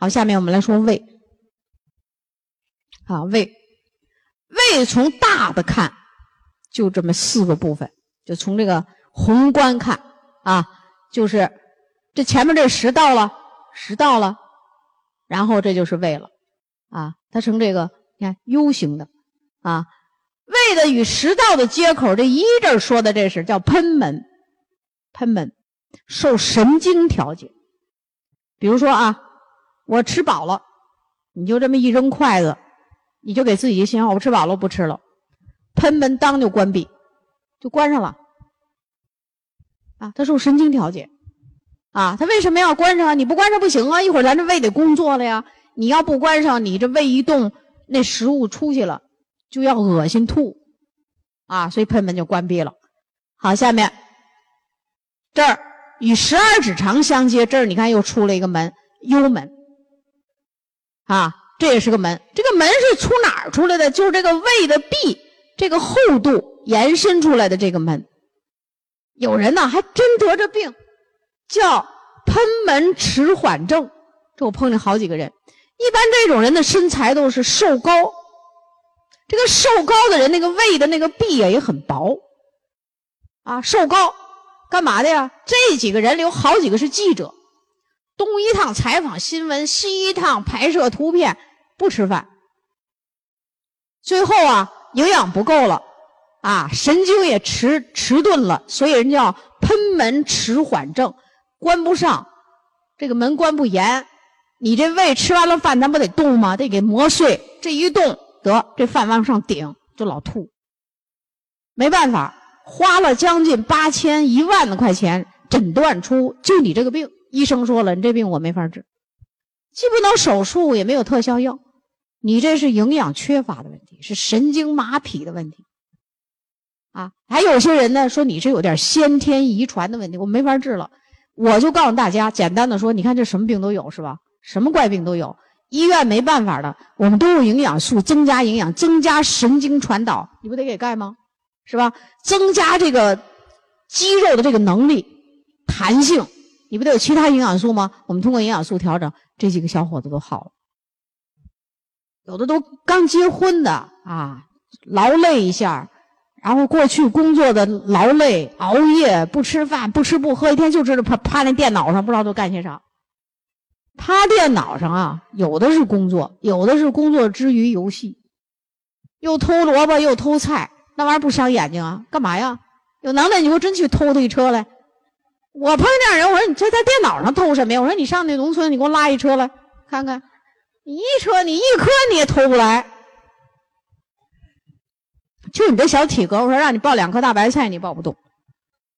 好，下面我们来说胃。啊，胃，胃从大的看，就这么四个部分，就从这个宏观看啊，就是这前面这食道了，食道了，然后这就是胃了，啊，它成这个你看 U 型的，啊，胃的与食道的接口，这一这说的这是叫喷门，喷门受神经调节，比如说啊，我吃饱了，你就这么一扔筷子。你就给自己一个信号，我吃饱了，我不吃了，喷门当就关闭，就关上了。啊，它受神经调节，啊，它为什么要关上啊？你不关上不行啊！一会儿咱这胃得工作了呀。你要不关上，你这胃一动，那食物出去了，就要恶心吐，啊，所以喷门就关闭了。好，下面这儿与十二指肠相接，这儿你看又出了一个门，幽门，啊。这也是个门，这个门是从哪儿出来的？就是这个胃的壁，这个厚度延伸出来的这个门。有人呢还真得这病，叫喷门迟缓症。这我碰见好几个人，一般这种人的身材都是瘦高，这个瘦高的人那个胃的那个壁啊也很薄，啊，瘦高，干嘛的呀？这几个人里有好几个是记者，东一趟采访新闻，西一趟拍摄图片。不吃饭，最后啊，营养不够了，啊，神经也迟迟钝了，所以人叫喷门迟缓症，关不上，这个门关不严，你这胃吃完了饭，咱不得动吗？得给磨碎，这一动得这饭往上顶就老吐，没办法，花了将近八千一万的块钱诊断出就你这个病，医生说了，你这病我没法治，既不能手术，也没有特效药。你这是营养缺乏的问题，是神经麻痹的问题，啊，还有些人呢说你这有点先天遗传的问题，我没法治了。我就告诉大家，简单的说，你看这什么病都有是吧？什么怪病都有，医院没办法的，我们都用营养素增加营养，增加神经传导，你不得给钙吗？是吧？增加这个肌肉的这个能力、弹性，你不得有其他营养素吗？我们通过营养素调整，这几个小伙子都好了。有的都刚结婚的啊，劳累一下，然后过去工作的劳累，熬夜不吃饭不吃不喝，一天就知道趴趴那电脑上，不知道都干些啥。趴电脑上啊，有的是工作，有的是工作之余游戏，又偷萝卜又偷菜，那玩意儿不伤眼睛啊？干嘛呀？有能耐你给我真去偷他一车来。我碰见人，我说你这在电脑上偷什么呀？我说你上那农村，你给我拉一车来看看。你一车，你一颗你也偷不来，就你这小体格，我说让你抱两颗大白菜，你抱不动，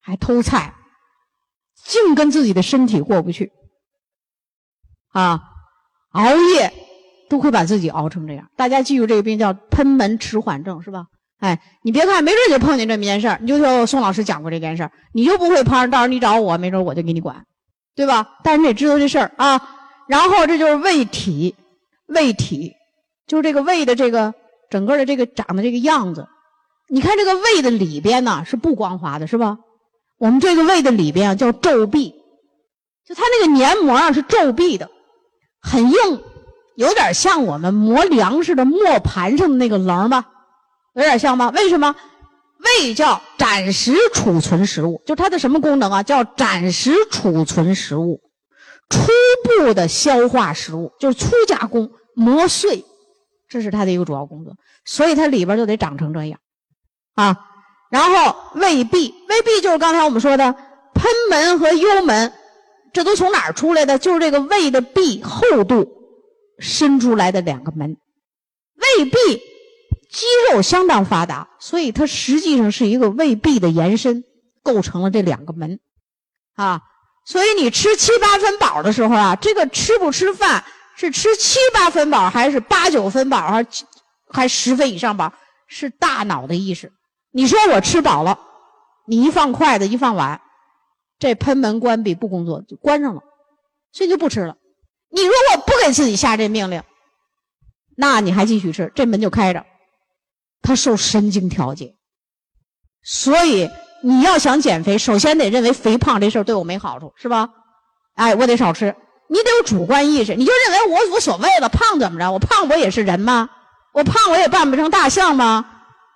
还偷菜，净跟自己的身体过不去，啊，熬夜都会把自己熬成这样。大家记住这个病叫喷门迟缓症，是吧？哎，你别看，没准就碰见这么一件事儿，你就说宋老师讲过这件事儿，你就不会碰，到时候你找我，没准我就给你管，对吧？但是你得知道这事儿啊。然后这就是胃体。胃体就是这个胃的这个整个的这个长的这个样子，你看这个胃的里边呢是不光滑的，是吧？我们这个胃的里边啊叫皱壁，就它那个黏膜啊是皱壁的，很硬，有点像我们磨粮食的磨盘上的那个棱吧，有点像吗？为什么？胃叫暂时储存食物，就它的什么功能啊？叫暂时储存食物，初步的消化食物，就是粗加工。磨碎，这是它的一个主要工作，所以它里边就得长成这样，啊，然后胃壁，胃壁就是刚才我们说的喷门和幽门，这都从哪儿出来的？就是这个胃的壁厚度伸出来的两个门。胃壁肌肉相当发达，所以它实际上是一个胃壁的延伸，构成了这两个门，啊，所以你吃七八分饱的时候啊，这个吃不吃饭？是吃七八分饱，还是八九分饱，还是还十分以上饱？是大脑的意识。你说我吃饱了，你一放筷子一放碗，这喷门关闭不工作就关上了，所以就不吃了。你如果不给自己下这命令，那你还继续吃，这门就开着，它受神经调节。所以你要想减肥，首先得认为肥胖这事儿对我没好处，是吧？哎，我得少吃。你得有主观意识，你就认为我无所谓了，胖怎么着？我胖我也是人吗？我胖我也扮不成大象吗？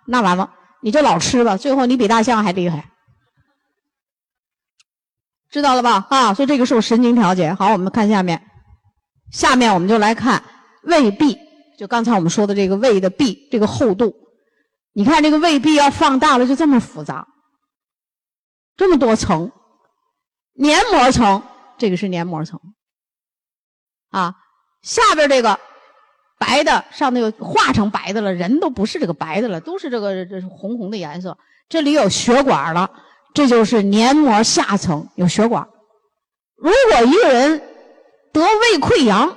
那完了，你就老吃吧，最后你比大象还厉害，知道了吧？啊，所以这个是我神经调节。好，我们看下面，下面我们就来看胃壁，就刚才我们说的这个胃的壁，这个厚度，你看这个胃壁要放大了，就这么复杂，这么多层，黏膜层，这个是黏膜层。啊，下边这个白的，上那个化成白的了，人都不是这个白的了，都是这个这是红红的颜色。这里有血管了，这就是黏膜下层有血管。如果一个人得胃溃疡，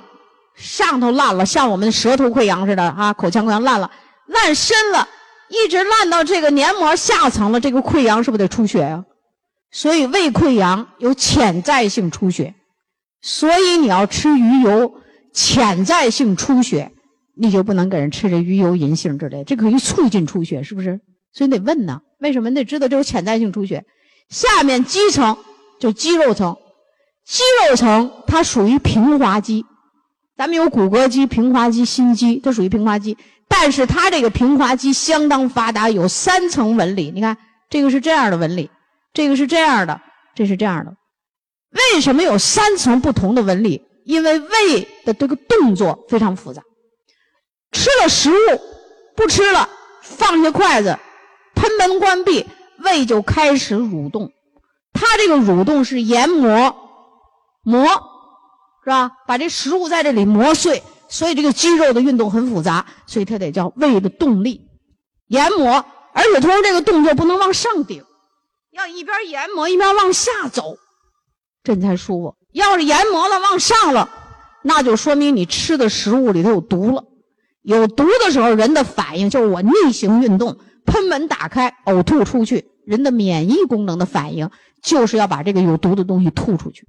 上头烂了，像我们舌头溃疡似的啊，口腔溃疡烂了，烂深了，一直烂到这个黏膜下层了，这个溃疡是不是得出血呀？所以胃溃疡有潜在性出血。所以你要吃鱼油，潜在性出血，你就不能给人吃这鱼油银杏之类，这可以促进出血，是不是？所以你得问呢，为什么你得知道这有潜在性出血？下面肌层就肌肉层，肌肉层它属于平滑肌，咱们有骨骼肌、平滑肌、心肌，它属于平滑肌，但是它这个平滑肌相当发达，有三层纹理。你看这个是这样的纹理，这个是这样的，这是这样的。为什么有三层不同的纹理？因为胃的这个动作非常复杂。吃了食物不吃了，放下筷子，喷门关闭，胃就开始蠕动。它这个蠕动是研磨磨，是吧？把这食物在这里磨碎，所以这个肌肉的运动很复杂，所以它得叫胃的动力研磨。而且同时这个动作不能往上顶，要一边研磨一边往下走。这才舒服。要是研磨了往上了，那就说明你吃的食物里头有毒了。有毒的时候，人的反应就是我逆行运动，喷门打开，呕吐出去。人的免疫功能的反应就是要把这个有毒的东西吐出去，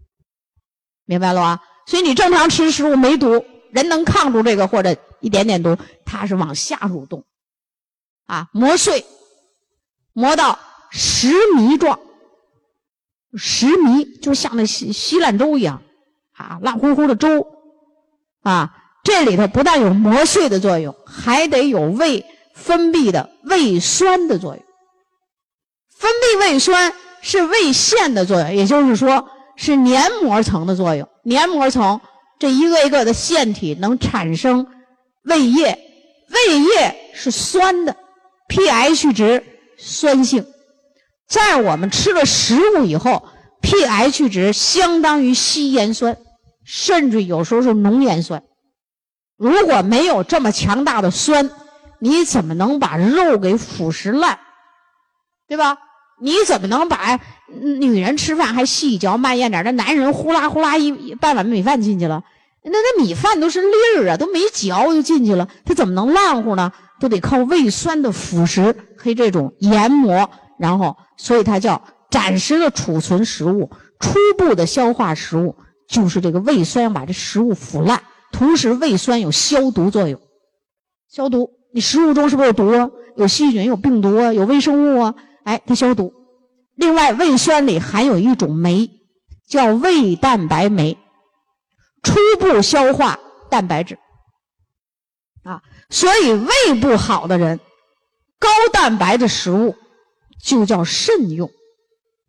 明白了吧？所以你正常吃食物没毒，人能抗住这个或者一点点毒，它是往下蠕动，啊，磨碎，磨到石糜状。食糜就像那稀稀烂粥一样，啊，烂乎乎的粥，啊，这里头不但有磨碎的作用，还得有胃分泌的胃酸的作用。分泌胃酸是胃腺的作用，也就是说是黏膜层的作用。黏膜层这一个一个的腺体能产生胃液，胃液是酸的，pH 值酸性。在我们吃了食物以后，pH 值相当于稀盐酸，甚至有时候是浓盐酸。如果没有这么强大的酸，你怎么能把肉给腐蚀烂？对吧？你怎么能把女人吃饭还细嚼慢咽点？那男人呼啦呼啦一半碗米饭进去了，那那米饭都是粒儿啊，都没嚼就进去了，他怎么能烂乎呢？都得靠胃酸的腐蚀和这种研磨。然后，所以它叫暂时的储存食物，初步的消化食物，就是这个胃酸要把这食物腐烂。同时，胃酸有消毒作用，消毒。你食物中是不是有毒啊？有细菌、有病毒啊？有微生物啊？哎，它消毒。另外，胃酸里含有一种酶，叫胃蛋白酶，初步消化蛋白质。啊，所以胃不好的人，高蛋白的食物。就叫慎用，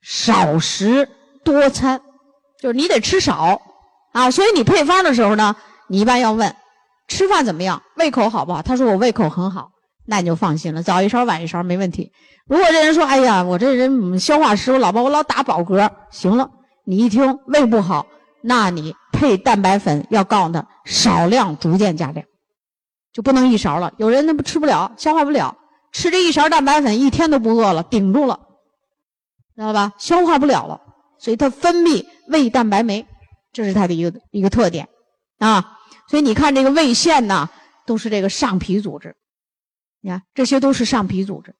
少食多餐，就是你得吃少啊。所以你配方的时候呢，你一般要问吃饭怎么样，胃口好不好？他说我胃口很好，那你就放心了，早一勺晚一勺没问题。如果这人说，哎呀，我这人消化食物老婆我老打饱嗝，行了，你一听胃不好，那你配蛋白粉要告诉他少量逐渐加量，就不能一勺了。有人那不吃不了，消化不了。吃这一勺蛋白粉，一天都不饿了，顶住了，知道吧？消化不了了，所以它分泌胃蛋白酶，这是它的一个一个特点啊。所以你看这个胃腺呢，都是这个上皮组织，你看这些都是上皮组织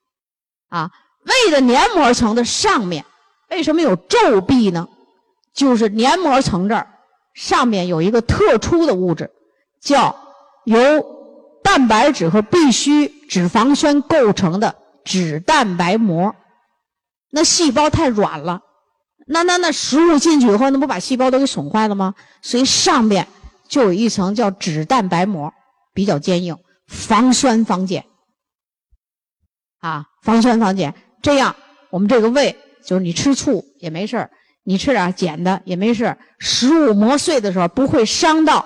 啊。胃的黏膜层的上面为什么有皱壁呢？就是黏膜层这儿上面有一个特殊的物质，叫由。蛋白质和必需脂肪酸构成的脂蛋白膜，那细胞太软了，那那那食物进去以后，那不把细胞都给损坏了吗？所以上面就有一层叫脂蛋白膜，比较坚硬，防酸防碱。啊，防酸防碱，这样我们这个胃就是你吃醋也没事你吃点碱的也没事食物磨碎的时候不会伤到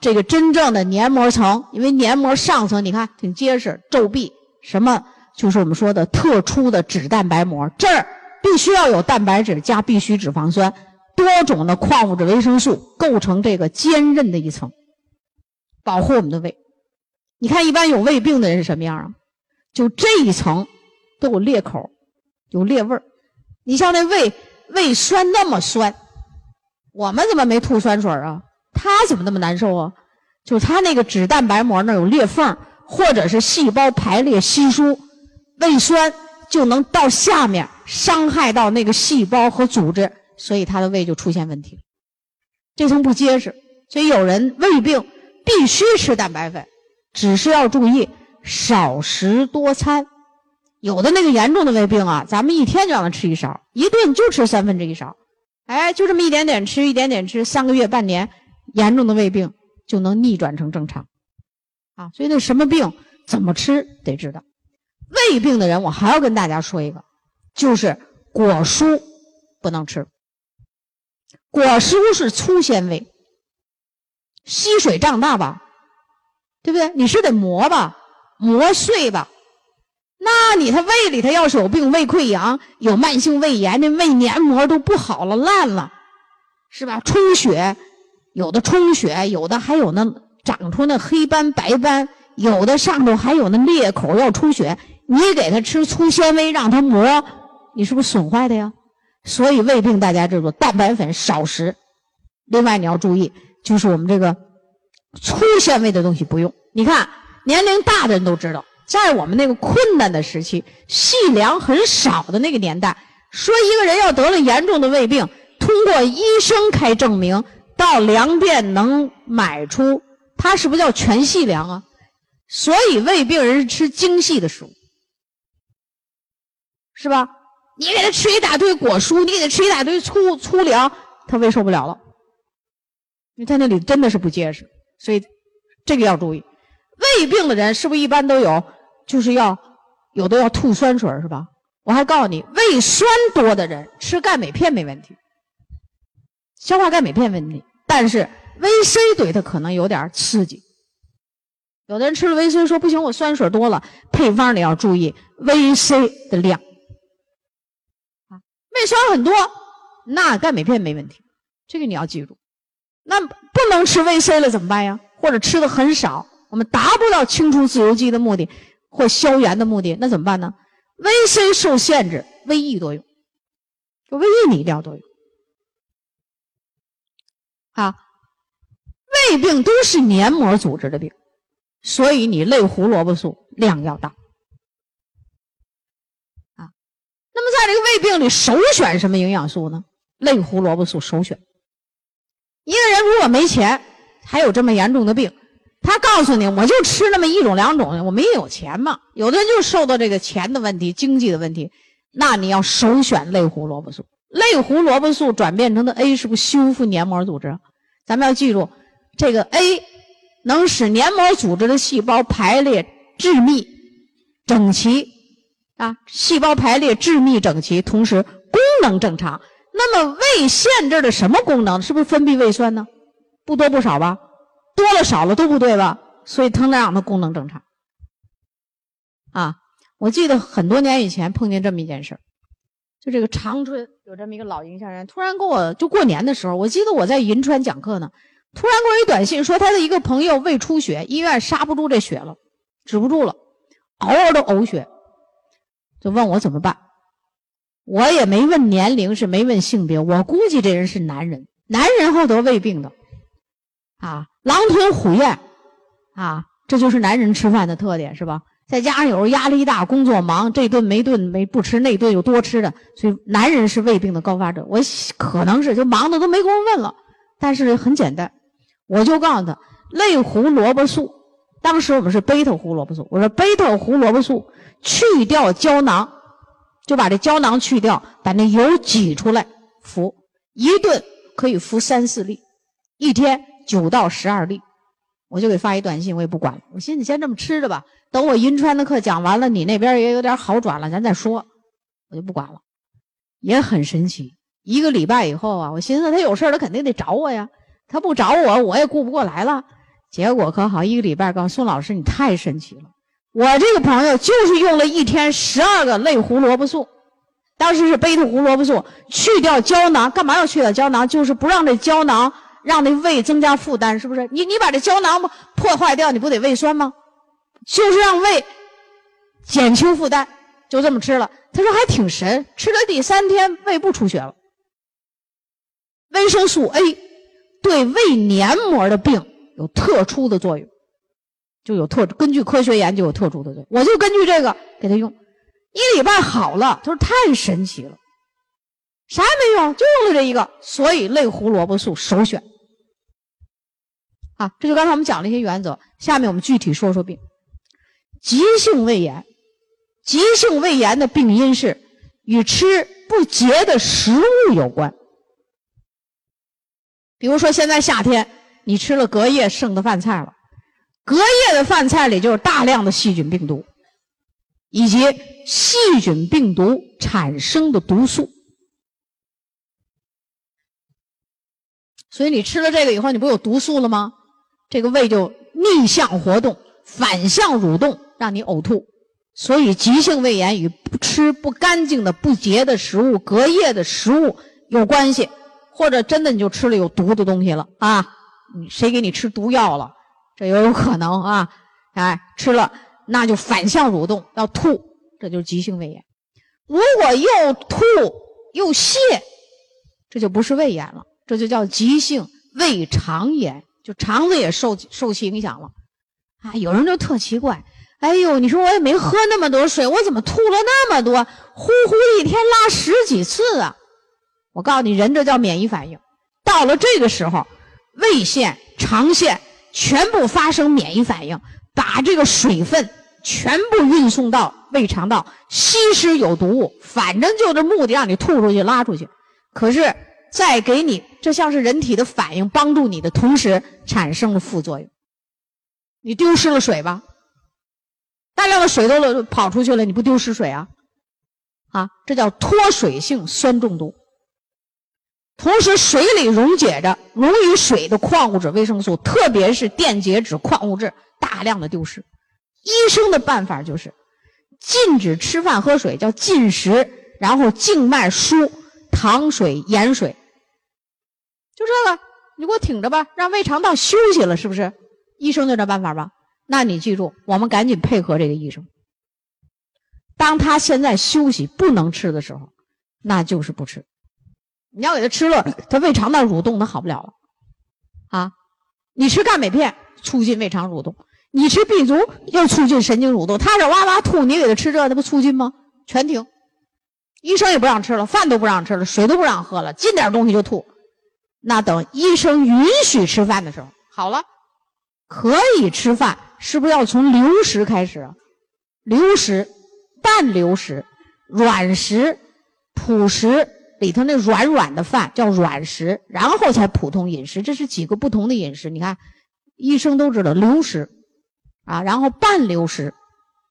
这个真正的黏膜层，因为黏膜上层你看挺结实，皱壁什么就是我们说的特殊的脂蛋白膜，这儿必须要有蛋白质加必需脂肪酸，多种的矿物质、维生素构成这个坚韧的一层，保护我们的胃。你看一般有胃病的人是什么样啊？就这一层都有裂口，有裂味儿。你像那胃胃酸那么酸，我们怎么没吐酸水啊？他怎么那么难受啊？就他那个脂蛋白膜那有裂缝，或者是细胞排列稀疏，胃酸就能到下面伤害到那个细胞和组织，所以他的胃就出现问题。这层不结实，所以有人胃病必须吃蛋白粉，只是要注意。少食多餐，有的那个严重的胃病啊，咱们一天就让他吃一勺，一顿就吃三分之一勺，哎，就这么一点点吃，一点点吃，三个月半年，严重的胃病就能逆转成正常，啊，所以那什么病怎么吃得知道。胃病的人，我还要跟大家说一个，就是果蔬不能吃，果蔬是粗纤维，吸水胀大吧，对不对？你是得磨吧。磨碎吧，那你他胃里头要是有病，胃溃疡、有慢性胃炎，那胃黏膜都不好了，烂了，是吧？充血，有的充血，有的还有那长出那黑斑白斑，有的上头还有那裂口要出血。你给他吃粗纤维，让他磨，你是不是损坏的呀？所以胃病大家知道，蛋白粉少食。另外你要注意，就是我们这个粗纤维的东西不用。你看。年龄大的人都知道，在我们那个困难的时期，细粮很少的那个年代，说一个人要得了严重的胃病，通过医生开证明，到粮店能买出，他是不是叫全细粮啊？所以胃病人是吃精细的食物，是吧？你给他吃一大堆果蔬，你给他吃一大堆粗粗粮，他胃受不了了，因为他那里真的是不结实，所以这个要注意。胃病的人是不是一般都有？就是要有的要吐酸水是吧？我还告诉你，胃酸多的人吃钙镁片没问题，消化钙镁片问题，但是维 C 对他可能有点刺激。有的人吃了维 C 说不行，我酸水多了，配方里要注意维 C 的量。啊，胃酸很多，那钙镁片没问题，这个你要记住。那不能吃维 C 了怎么办呀？或者吃的很少。我们达不到清除自由基的目的或消炎的目的，那怎么办呢？维 C 受限制，维 E 多用，就维 E 你一定要多用。啊，胃病都是黏膜组织的病，所以你类胡萝卜素量要大。啊，那么在这个胃病里，首选什么营养素呢？类胡萝卜素首选。一个人如果没钱，还有这么严重的病。他告诉你，我就吃那么一种两种，我没有钱嘛。有的人就受到这个钱的问题、经济的问题，那你要首选类胡萝卜素。类胡萝卜素转变成的 A 是不是修复黏膜组织？咱们要记住，这个 A 能使黏膜组织的细胞排列致密、整齐啊，细胞排列致密整齐，同时功能正常。那么胃限制的什么功能？是不是分泌胃酸呢？不多不少吧？多了少了都不对吧？所以通常让它功能正常。啊，我记得很多年以前碰见这么一件事儿，就这个长春有这么一个老营销人，突然跟我就过年的时候，我记得我在银川讲课呢，突然给我一短信说他的一个朋友胃出血，医院刹不住这血了，止不住了，嗷嗷的呕血，就问我怎么办。我也没问年龄，是没问性别，我估计这人是男人，男人后得胃病的。啊，狼吞虎咽，啊，这就是男人吃饭的特点，是吧？再加上有时候压力大，工作忙，这顿没顿没不吃，那顿又多吃的，所以男人是胃病的高发者。我可能是就忙的都没工夫问了，但是很简单，我就告诉他，类胡萝卜素，当时我们是贝塔胡萝卜素，我说贝塔胡萝卜素去掉胶囊，就把这胶囊去掉，把那油挤出来，服，一顿可以服三四粒，一天九到十二粒。我就给发一短信，我也不管了。我寻思你先这么吃着吧，等我银川的课讲完了，你那边也有点好转了，咱再说。我就不管了。也很神奇，一个礼拜以后啊，我寻思他有事他肯定得找我呀，他不找我，我也顾不过来了。结果可好，一个礼拜，告诉宋老师，你太神奇了。我这个朋友就是用了一天十二个类胡萝卜素，当时是贝塔胡萝卜素，去掉胶囊，干嘛要去掉胶囊？就是不让这胶囊让那胃增加负担，是不是？你你把这胶囊破坏掉，你不得胃酸吗？就是让胃减轻负担，就这么吃了。他说还挺神，吃了第三天胃不出血了。维生素 A 对胃黏膜的病有特殊的作用。就有特根据科学研究有特殊的作用，我就根据这个给他用，一礼拜好了。他说太神奇了，啥也没用，就用了这一个，所以类胡萝卜素首选。啊，这就刚才我们讲了一些原则，下面我们具体说说病。急性胃炎，急性胃炎的病因是与吃不洁的食物有关。比如说现在夏天，你吃了隔夜剩的饭菜了。隔夜的饭菜里就是大量的细菌病毒，以及细菌病毒产生的毒素，所以你吃了这个以后，你不有毒素了吗？这个胃就逆向活动，反向蠕动，让你呕吐。所以急性胃炎与不吃不干净的不洁的食物、隔夜的食物有关系，或者真的你就吃了有毒的东西了啊？谁给你吃毒药了？这也有可能啊，哎，吃了那就反向蠕动要吐，这就是急性胃炎。如果又吐又泻，这就不是胃炎了，这就叫急性胃肠炎，就肠子也受受其影响了。啊，有人就特奇怪，哎呦，你说我也没喝那么多水，我怎么吐了那么多？呼呼一天拉十几次啊！我告诉你，人这叫免疫反应，到了这个时候，胃腺、肠腺。全部发生免疫反应，把这个水分全部运送到胃肠道，吸食有毒物，反正就这目的让你吐出去、拉出去。可是再给你，这像是人体的反应，帮助你的同时产生了副作用。你丢失了水吧？大量的水都跑出去了，你不丢失水啊？啊，这叫脱水性酸中毒。同时，水里溶解着溶于水的矿物质、维生素，特别是电解质、矿物质大量的丢失。医生的办法就是禁止吃饭喝水，叫禁食，然后静脉输糖水、盐水，就这个，你给我挺着吧，让胃肠道休息了，是不是？医生就这办法吧。那你记住，我们赶紧配合这个医生。当他现在休息不能吃的时候，那就是不吃。你要给他吃了，他胃肠道蠕动，他好不了了，啊！你吃钙镁片促进胃肠蠕动，你吃 B 族又促进神经蠕动，他这哇哇吐，你给他吃这，那不促进吗？全停！医生也不让吃了，饭都不让吃了，水都不让喝了，进点东西就吐。那等医生允许吃饭的时候，好了，可以吃饭，是不是要从流食开始？流食、半流食、软食、朴食。里头那软软的饭叫软食，然后才普通饮食，这是几个不同的饮食。你看，医生都知道流食，啊，然后半流食，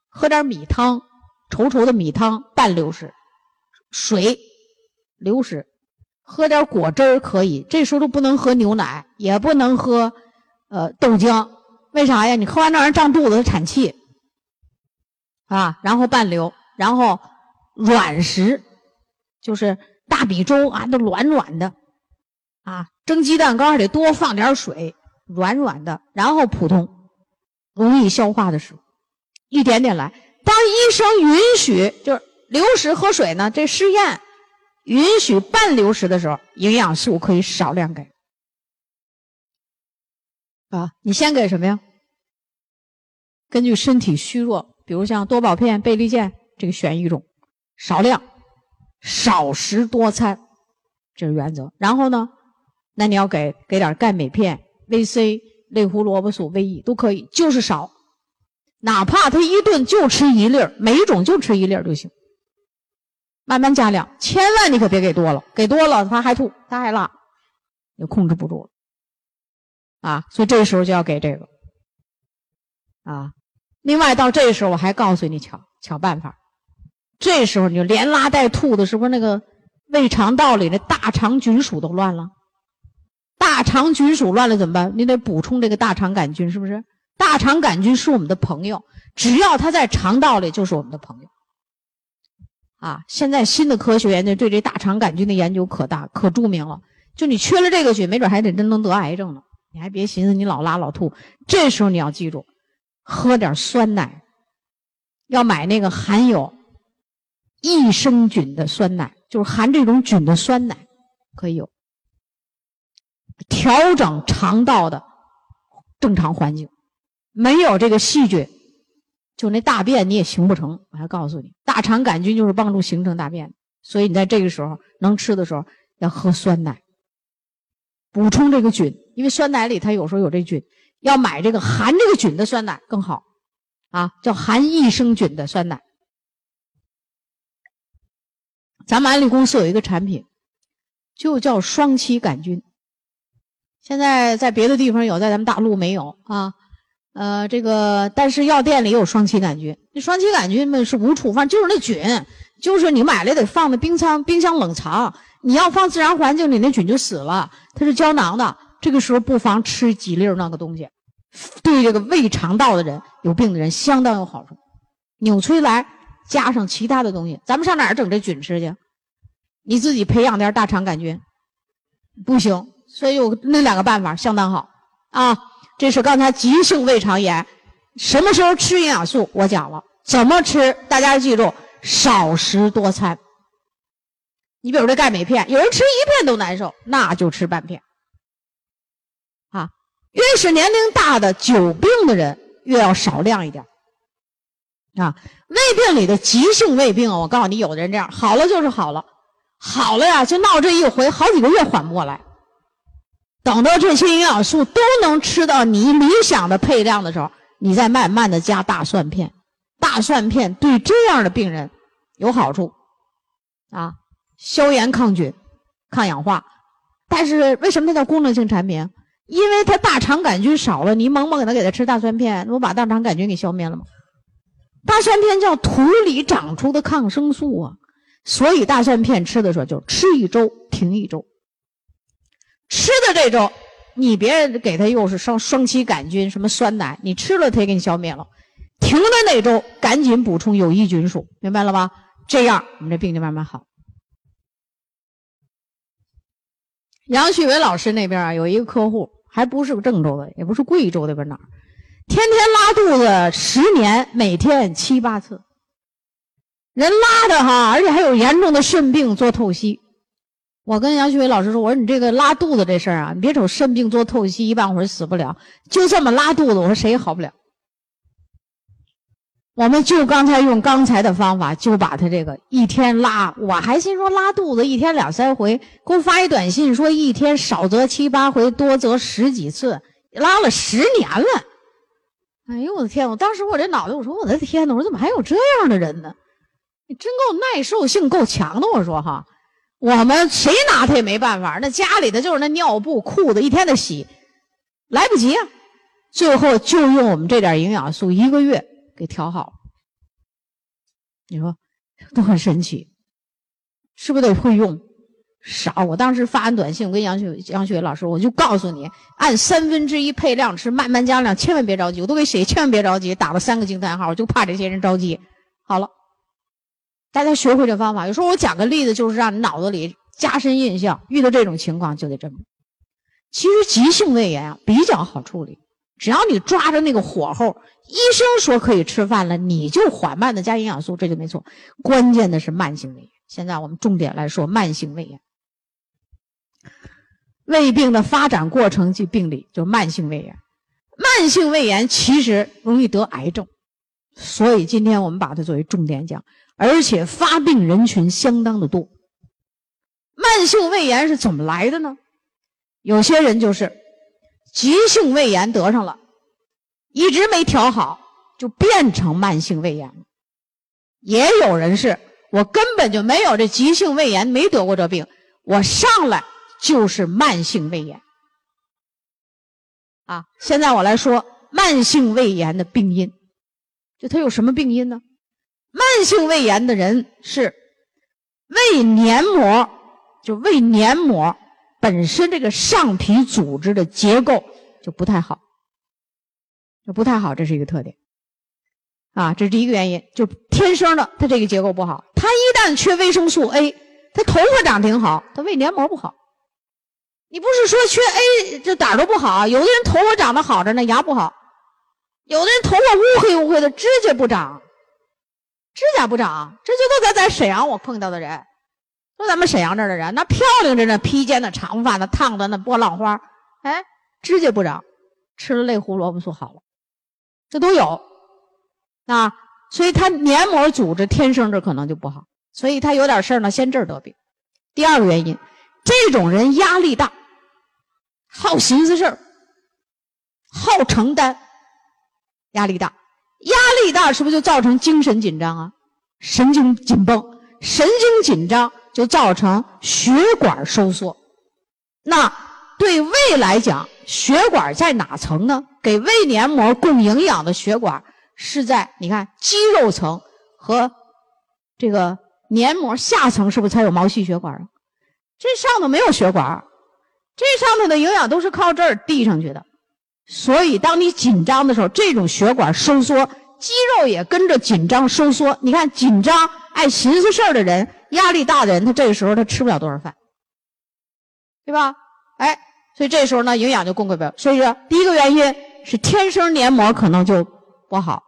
喝点米汤，稠稠的米汤，半流食，水，流食，喝点果汁儿可以。这时候都不能喝牛奶，也不能喝，呃，豆浆，为啥呀？你喝完让人胀肚子，产气，啊，然后半流，然后软食，就是。大米粥啊，都软软的，啊，蒸鸡蛋糕得多放点水，软软的，然后普通，容易消化的食物，一点点来。当医生允许就是流食喝水呢，这试验允许半流食的时候，营养素可以少量给。啊，你先给什么呀？根据身体虚弱，比如像多宝片、贝利健，这个选一种，少量。少食多餐，这是原则。然后呢，那你要给给点钙镁片、维 C、类胡萝卜素、维 E 都可以，就是少。哪怕他一顿就吃一粒儿，每种就吃一粒就行。慢慢加量，千万你可别给多了，给多了他还吐，他还拉，就控制不住了。啊，所以这时候就要给这个。啊，另外到这时候我还告诉你巧巧办法，这时候你就连拉带吐的，是不是那个胃肠道里的大肠菌属都乱了？大肠菌属乱了怎么办？你得补充这个大肠杆菌，是不是？大肠杆菌是我们的朋友，只要它在肠道里，就是我们的朋友。啊，现在新的科学研究对这大肠杆菌的研究可大可著名了。就你缺了这个菌，没准还得真能得癌症呢。你还别寻思你老拉老吐，这时候你要记住，喝点酸奶，要买那个含有益生菌的酸奶，就是含这种菌的酸奶，可以有。调整肠道的正常环境，没有这个细菌，就那大便你也形不成。我还告诉你，大肠杆菌就是帮助形成大便，所以你在这个时候能吃的时候要喝酸奶，补充这个菌，因为酸奶里它有时候有这菌，要买这个含这个菌的酸奶更好，啊，叫含益生菌的酸奶。咱们安利公司有一个产品，就叫双歧杆菌。现在在别的地方有，在咱们大陆没有啊。呃，这个但是药店里有双歧杆菌。那双歧杆菌们是无处放，就是那菌，就是你买来得放在冰仓、冰箱冷藏。你要放自然环境里，那菌就死了。它是胶囊的，这个时候不妨吃几粒那个东西，对这个胃肠道的人、有病的人相当有好处。纽崔莱加上其他的东西，咱们上哪儿整这菌吃去？你自己培养点大肠杆菌，不行。所以有那两个办法相当好啊！这是刚才急性胃肠炎，什么时候吃营养素？我讲了怎么吃，大家记住：少食多餐。你比如这钙镁片，有人吃一片都难受，那就吃半片。啊，越是年龄大的久病的人，越要少量一点。啊，胃病里的急性胃病，我告诉你，有的人这样好了就是好了，好了呀，就闹这一回，好几个月缓不过来。等到这些营养素都能吃到你理想的配量的时候，你再慢慢的加大蒜片。大蒜片对这样的病人有好处，啊，消炎抗菌、抗氧化。但是为什么它叫功能性产品？因为它大肠杆菌少了，你猛猛给他给他吃大蒜片，那不把大肠杆菌给消灭了吗？大蒜片叫土里长出的抗生素啊，所以大蒜片吃的时候就吃一周停一周。吃的这周，你别给他又是双双歧杆菌什么酸奶，你吃了他也给你消灭了。停的那周，赶紧补充有益菌素，明白了吧？这样我们这病就慢慢好。杨旭伟老师那边啊，有一个客户，还不是郑州的，也不是贵州那边哪儿，天天拉肚子十年，每天七八次，人拉的哈，而且还有严重的肾病，做透析。我跟杨旭伟老师说：“我说你这个拉肚子这事儿啊，你别瞅肾病做透析一半会儿死不了，就这么拉肚子，我说谁也好不了。我们就刚才用刚才的方法，就把他这个一天拉，我还心说拉肚子一天两三回，给我发一短信说一天少则七八回，多则十几次，拉了十年了。哎呦我的天！我当时我这脑袋，我说我的天哪！我说怎么还有这样的人呢？你真够耐受性够强的，我说哈。”我们谁拿他也没办法，那家里的就是那尿布、裤子，一天得洗，来不及啊。最后就用我们这点营养素，一个月给调好。你说都很神奇，是不是得会用？少。我当时发完短信，我跟杨雪杨雪老师，我就告诉你，按三分之一配量吃，慢慢加量，千万别着急。我都给写，千万别着急，打了三个惊叹号，我就怕这些人着急。好了。大家学会这方法。有时候我讲个例子，就是让你脑子里加深印象。遇到这种情况就得这么。其实急性胃炎啊比较好处理，只要你抓着那个火候，医生说可以吃饭了，你就缓慢的加营养素，这就没错。关键的是慢性胃炎。现在我们重点来说慢性胃炎。胃病的发展过程及病理就是慢性胃炎。慢性胃炎其实容易得癌症，所以今天我们把它作为重点讲。而且发病人群相当的多。慢性胃炎是怎么来的呢？有些人就是急性胃炎得上了，一直没调好，就变成慢性胃炎了。也有人是我根本就没有这急性胃炎，没得过这病，我上来就是慢性胃炎。啊，现在我来说慢性胃炎的病因，就它有什么病因呢？慢性胃炎的人是胃黏膜，就胃黏膜本身这个上皮组织的结构就不太好，就不太好，这是一个特点。啊，这是第一个原因，就天生的，他这个结构不好。他一旦缺维生素 A，他头发长挺好，他胃黏膜不好。你不是说缺 A 就哪儿都不好？有的人头发长得好着呢，牙不好；有的人头发乌黑乌黑的，指甲不长，指甲不长。这就都在咱沈阳我碰到的人，都咱们沈阳这儿的人，那漂亮着呢，披肩的、长发的、烫的那波浪花，哎，指甲不长，吃了类胡萝卜素好了，这都有。啊，所以他黏膜组织天生这可能就不好，所以他有点事儿呢，先这儿得病。第二个原因，这种人压力大，好寻思事儿，好承担，压力大，压力大是不是就造成精神紧张啊？神经紧绷，神经紧张就造成血管收缩。那对胃来讲，血管在哪层呢？给胃黏膜供营养的血管。是在你看肌肉层和这个黏膜下层是不是才有毛细血管啊？这上头没有血管，这上头的营养都是靠这儿递上去的。所以当你紧张的时候，这种血管收缩，肌肉也跟着紧张收缩。你看紧张爱寻思事儿的人，压力大的人，他这个时候他吃不了多少饭，对吧？哎，所以这时候呢，营养就供给不了。所以说，第一个原因是天生黏膜可能就不好。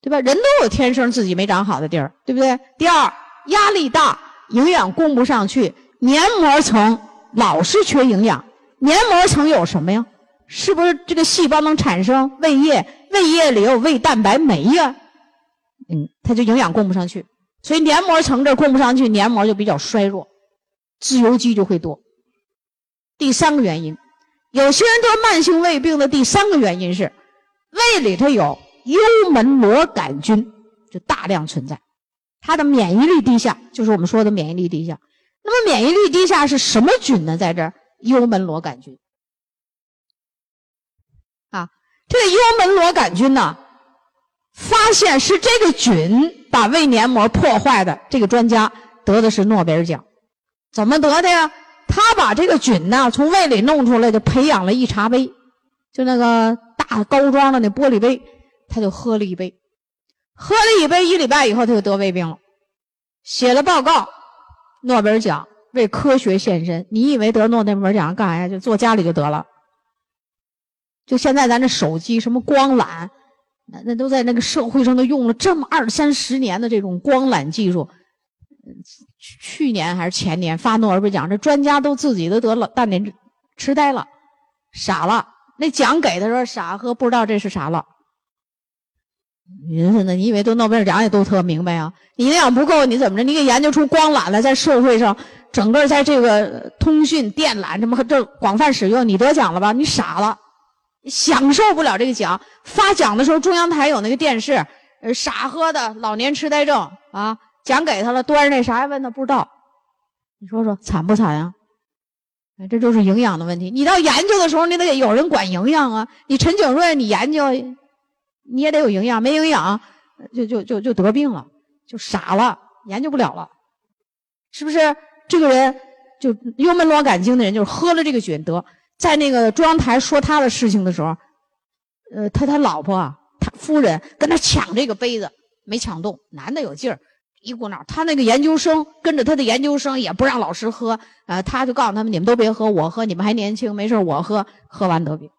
对吧？人都有天生自己没长好的地儿，对不对？第二，压力大，营养供不上去，黏膜层老是缺营养。黏膜层有什么呀？是不是这个细胞能产生胃液？胃液里有胃蛋白酶呀？嗯，它就营养供不上去，所以黏膜层这供不上去，黏膜就比较衰弱，自由基就会多。第三个原因，有些人得慢性胃病的第三个原因是胃里头有。幽门螺杆菌就大量存在，它的免疫力低下，就是我们说的免疫力低下。那么免疫力低下是什么菌呢？在这儿，幽门螺杆菌。啊，这个幽门螺杆菌呢，发现是这个菌把胃黏膜破坏的，这个专家得的是诺贝尔奖。怎么得的呀？他把这个菌呢从胃里弄出来，就培养了一茶杯，就那个大高装的那玻璃杯。他就喝了一杯，喝了一杯，一礼拜以后他就得胃病了，写了报告，诺贝尔奖为科学献身。你以为得诺贝尔奖干啥呀？就坐家里就得了。就现在咱这手机什么光缆，那那都在那个社会上都用了这么二三十年的这种光缆技术。去年还是前年发诺贝尔奖，这专家都自己都得了大年痴呆了，傻了。那奖给的时候傻呵，不知道这是啥了。你说呢？你以为都诺贝尔奖也都特明白啊？你营养不够，你怎么着？你给研究出光缆来，在社会上，整个在这个通讯电缆这么这广泛使用，你得奖了吧？你傻了，享受不了这个奖。发奖的时候，中央台有那个电视，呃，傻呵的老年痴呆症啊，奖给他了，端着那啥也问他不知道，你说说惨不惨啊？这就是营养的问题。你到研究的时候，你得有人管营养啊。你陈景润，你研究。你也得有营养，没营养，就就就就得病了，就傻了，研究不了了，是不是？这个人就幽门螺杆菌的人，就是喝了这个菌得，在那个中央台说他的事情的时候，呃，他他老婆啊，他夫人跟他抢这个杯子，没抢动，男的有劲儿，一股脑，他那个研究生跟着他的研究生也不让老师喝，呃，他就告诉他们，你们都别喝，我喝，你们还年轻，没事我喝，喝完得病，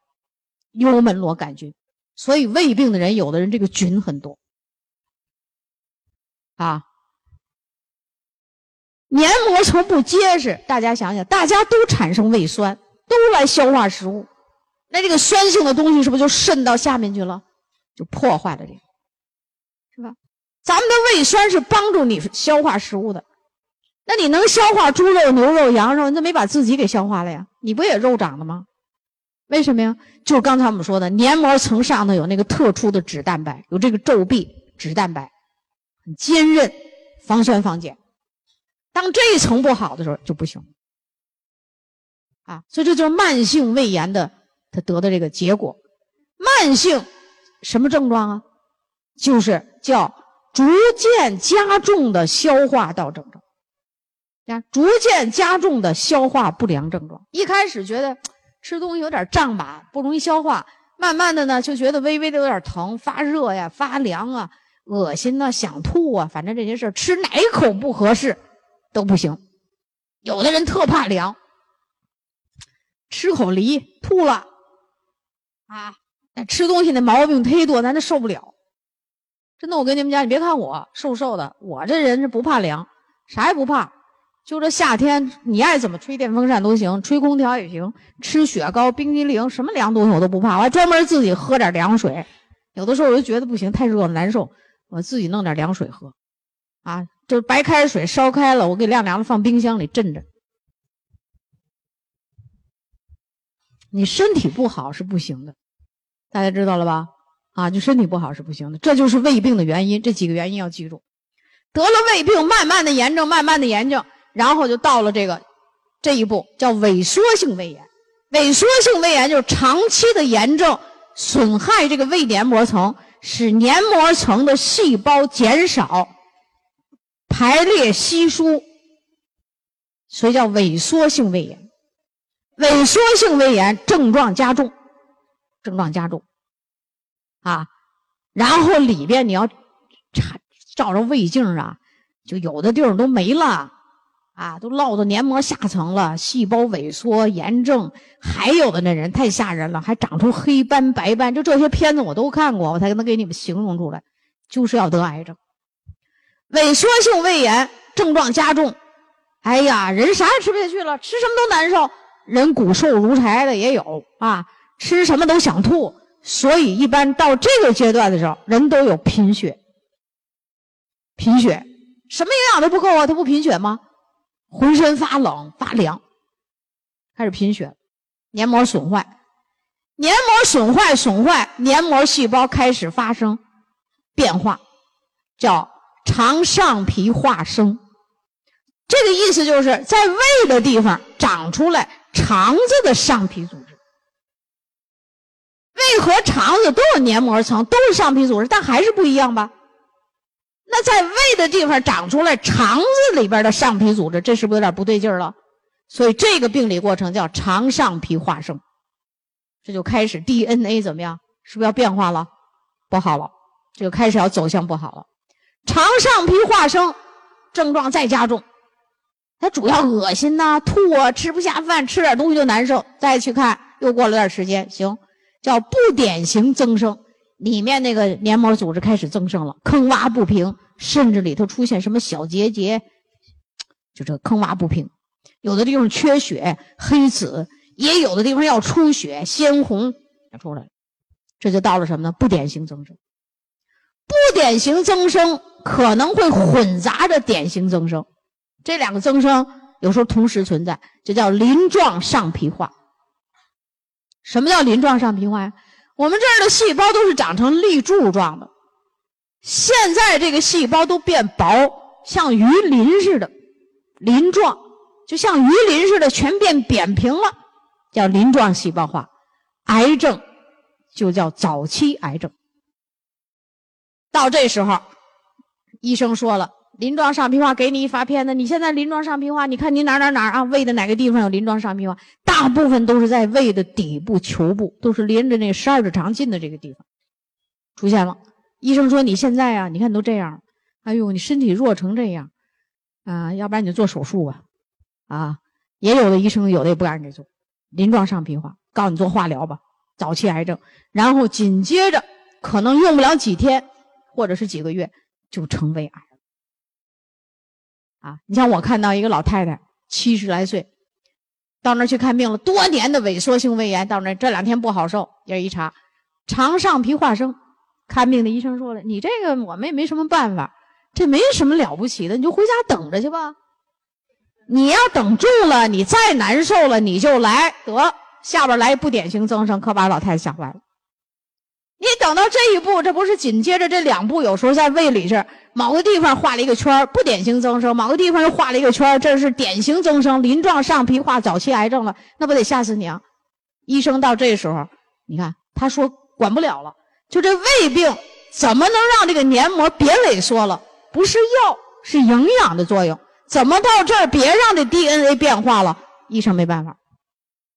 幽门螺杆菌。所以胃病的人，有的人这个菌很多，啊，黏膜层不结实，大家想想，大家都产生胃酸，都来消化食物，那这个酸性的东西是不是就渗到下面去了，就破坏了这个，是吧？咱们的胃酸是帮助你消化食物的，那你能消化猪肉、牛肉、羊肉，你怎么没把自己给消化了呀？你不也肉长的吗？为什么呀？就是刚才我们说的，黏膜层上头有那个特殊的脂蛋白，有这个皱壁脂蛋白，很坚韧，防酸防碱。当这一层不好的时候就不行。啊，所以这就是慢性胃炎的他得的这个结果。慢性什么症状啊？就是叫逐渐加重的消化道症状。你看，逐渐加重的消化不良症状。一开始觉得吃东西有点胀吧，不容易消化。慢慢的呢，就觉得微微的有点疼、发热呀、发凉啊、恶心呐、想吐啊，反正这些事吃哪一口不合适都不行。有的人特怕凉。吃口梨吐了，啊，那吃东西那毛病忒多，咱都受不了。真的，我跟你们讲，你别看我瘦瘦的，我这人是不怕凉，啥也不怕。就这夏天，你爱怎么吹电风扇都行，吹空调也行，吃雪糕、冰激凌，什么凉东西我都不怕。我还专门自己喝点凉水，有的时候我就觉得不行，太热了难受，我自己弄点凉水喝。啊，就是白开水烧开了，我给晾凉了，放冰箱里镇着。你身体不好是不行的，大家知道了吧？啊，就身体不好是不行的，这就是胃病的原因。这几个原因要记住。得了胃病，慢慢的炎症，慢慢的炎症，然后就到了这个这一步，叫萎缩性胃炎。萎缩性胃炎就是长期的炎症损害这个胃黏膜层，使黏膜层的细胞减少、排列稀疏，所以叫萎缩性胃炎。萎缩性胃炎症状加重，症状加重，啊，然后里边你要查照着胃镜啊，就有的地儿都没了，啊，都落到黏膜下层了，细胞萎缩、炎症，还有的那人太吓人了，还长出黑斑、白斑，就这些片子我都看过，我才能给你们形容出来，就是要得癌症。萎缩性胃炎症状加重，哎呀，人啥也吃不下去了，吃什么都难受。人骨瘦如柴的也有啊，吃什么都想吐，所以一般到这个阶段的时候，人都有贫血。贫血，什么营养都不够啊，他不贫血吗？浑身发冷发凉，开始贫血，黏膜损坏，黏膜损坏损坏，黏膜细胞开始发生变化，叫肠上皮化生。这个意思就是在胃的地方长出来。肠子的上皮组织，胃和肠子都有黏膜层，都是上皮组织，但还是不一样吧？那在胃的地方长出来肠子里边的上皮组织，这是不是有点不对劲了？所以这个病理过程叫肠上皮化生，这就开始 DNA 怎么样？是不是要变化了？不好了，这就开始要走向不好了。肠上皮化生症状再加重。他主要恶心呐，吐啊，吃不下饭，吃点东西就难受。再去看，又过了段时间，行，叫不典型增生，里面那个黏膜组织开始增生了，坑洼不平，甚至里头出现什么小结节，就这坑洼不平，有的地方缺血、黑紫，也有的地方要出血、鲜红，出来，这就到了什么呢？不典型增生，不典型增生可能会混杂着典型增生。这两个增生有时候同时存在，这叫鳞状上皮化。什么叫鳞状上皮化呀？我们这儿的细胞都是长成立柱状的，现在这个细胞都变薄，像鱼鳞似的，鳞状，就像鱼鳞似的，全变扁平了，叫鳞状细胞化。癌症就叫早期癌症。到这时候，医生说了。鳞状上皮化，给你一发片子。你现在鳞状上皮化，你看你哪哪哪啊？胃的哪个地方有鳞状上皮化？大部分都是在胃的底部球部，都是连着那十二指肠近的这个地方出现了。医生说你现在啊，你看都这样，哎呦，你身体弱成这样啊，要不然你就做手术吧。啊，也有的医生有的也不敢给做鳞状上皮化，告诉你做化疗吧，早期癌症。然后紧接着可能用不了几天，或者是几个月就成胃癌。啊，你像我看到一个老太太，七十来岁，到那儿去看病了，多年的萎缩性胃炎，到那这两天不好受，也一查，肠上皮化生。看病的医生说了，你这个我们也没什么办法，这没什么了不起的，你就回家等着去吧。你要等住了，你再难受了，你就来得下边来不典型增生，可把老太太吓坏了。你等到这一步，这不是紧接着这两步，有时候在胃里这某个地方画了一个圈不典型增生；某个地方又画了一个圈这是典型增生，鳞状上皮化早期癌症了，那不得吓死你啊！医生到这时候，你看他说管不了了，就这胃病怎么能让这个黏膜别萎缩了？不是药，是营养的作用。怎么到这儿别让这 DNA 变化了？医生没办法。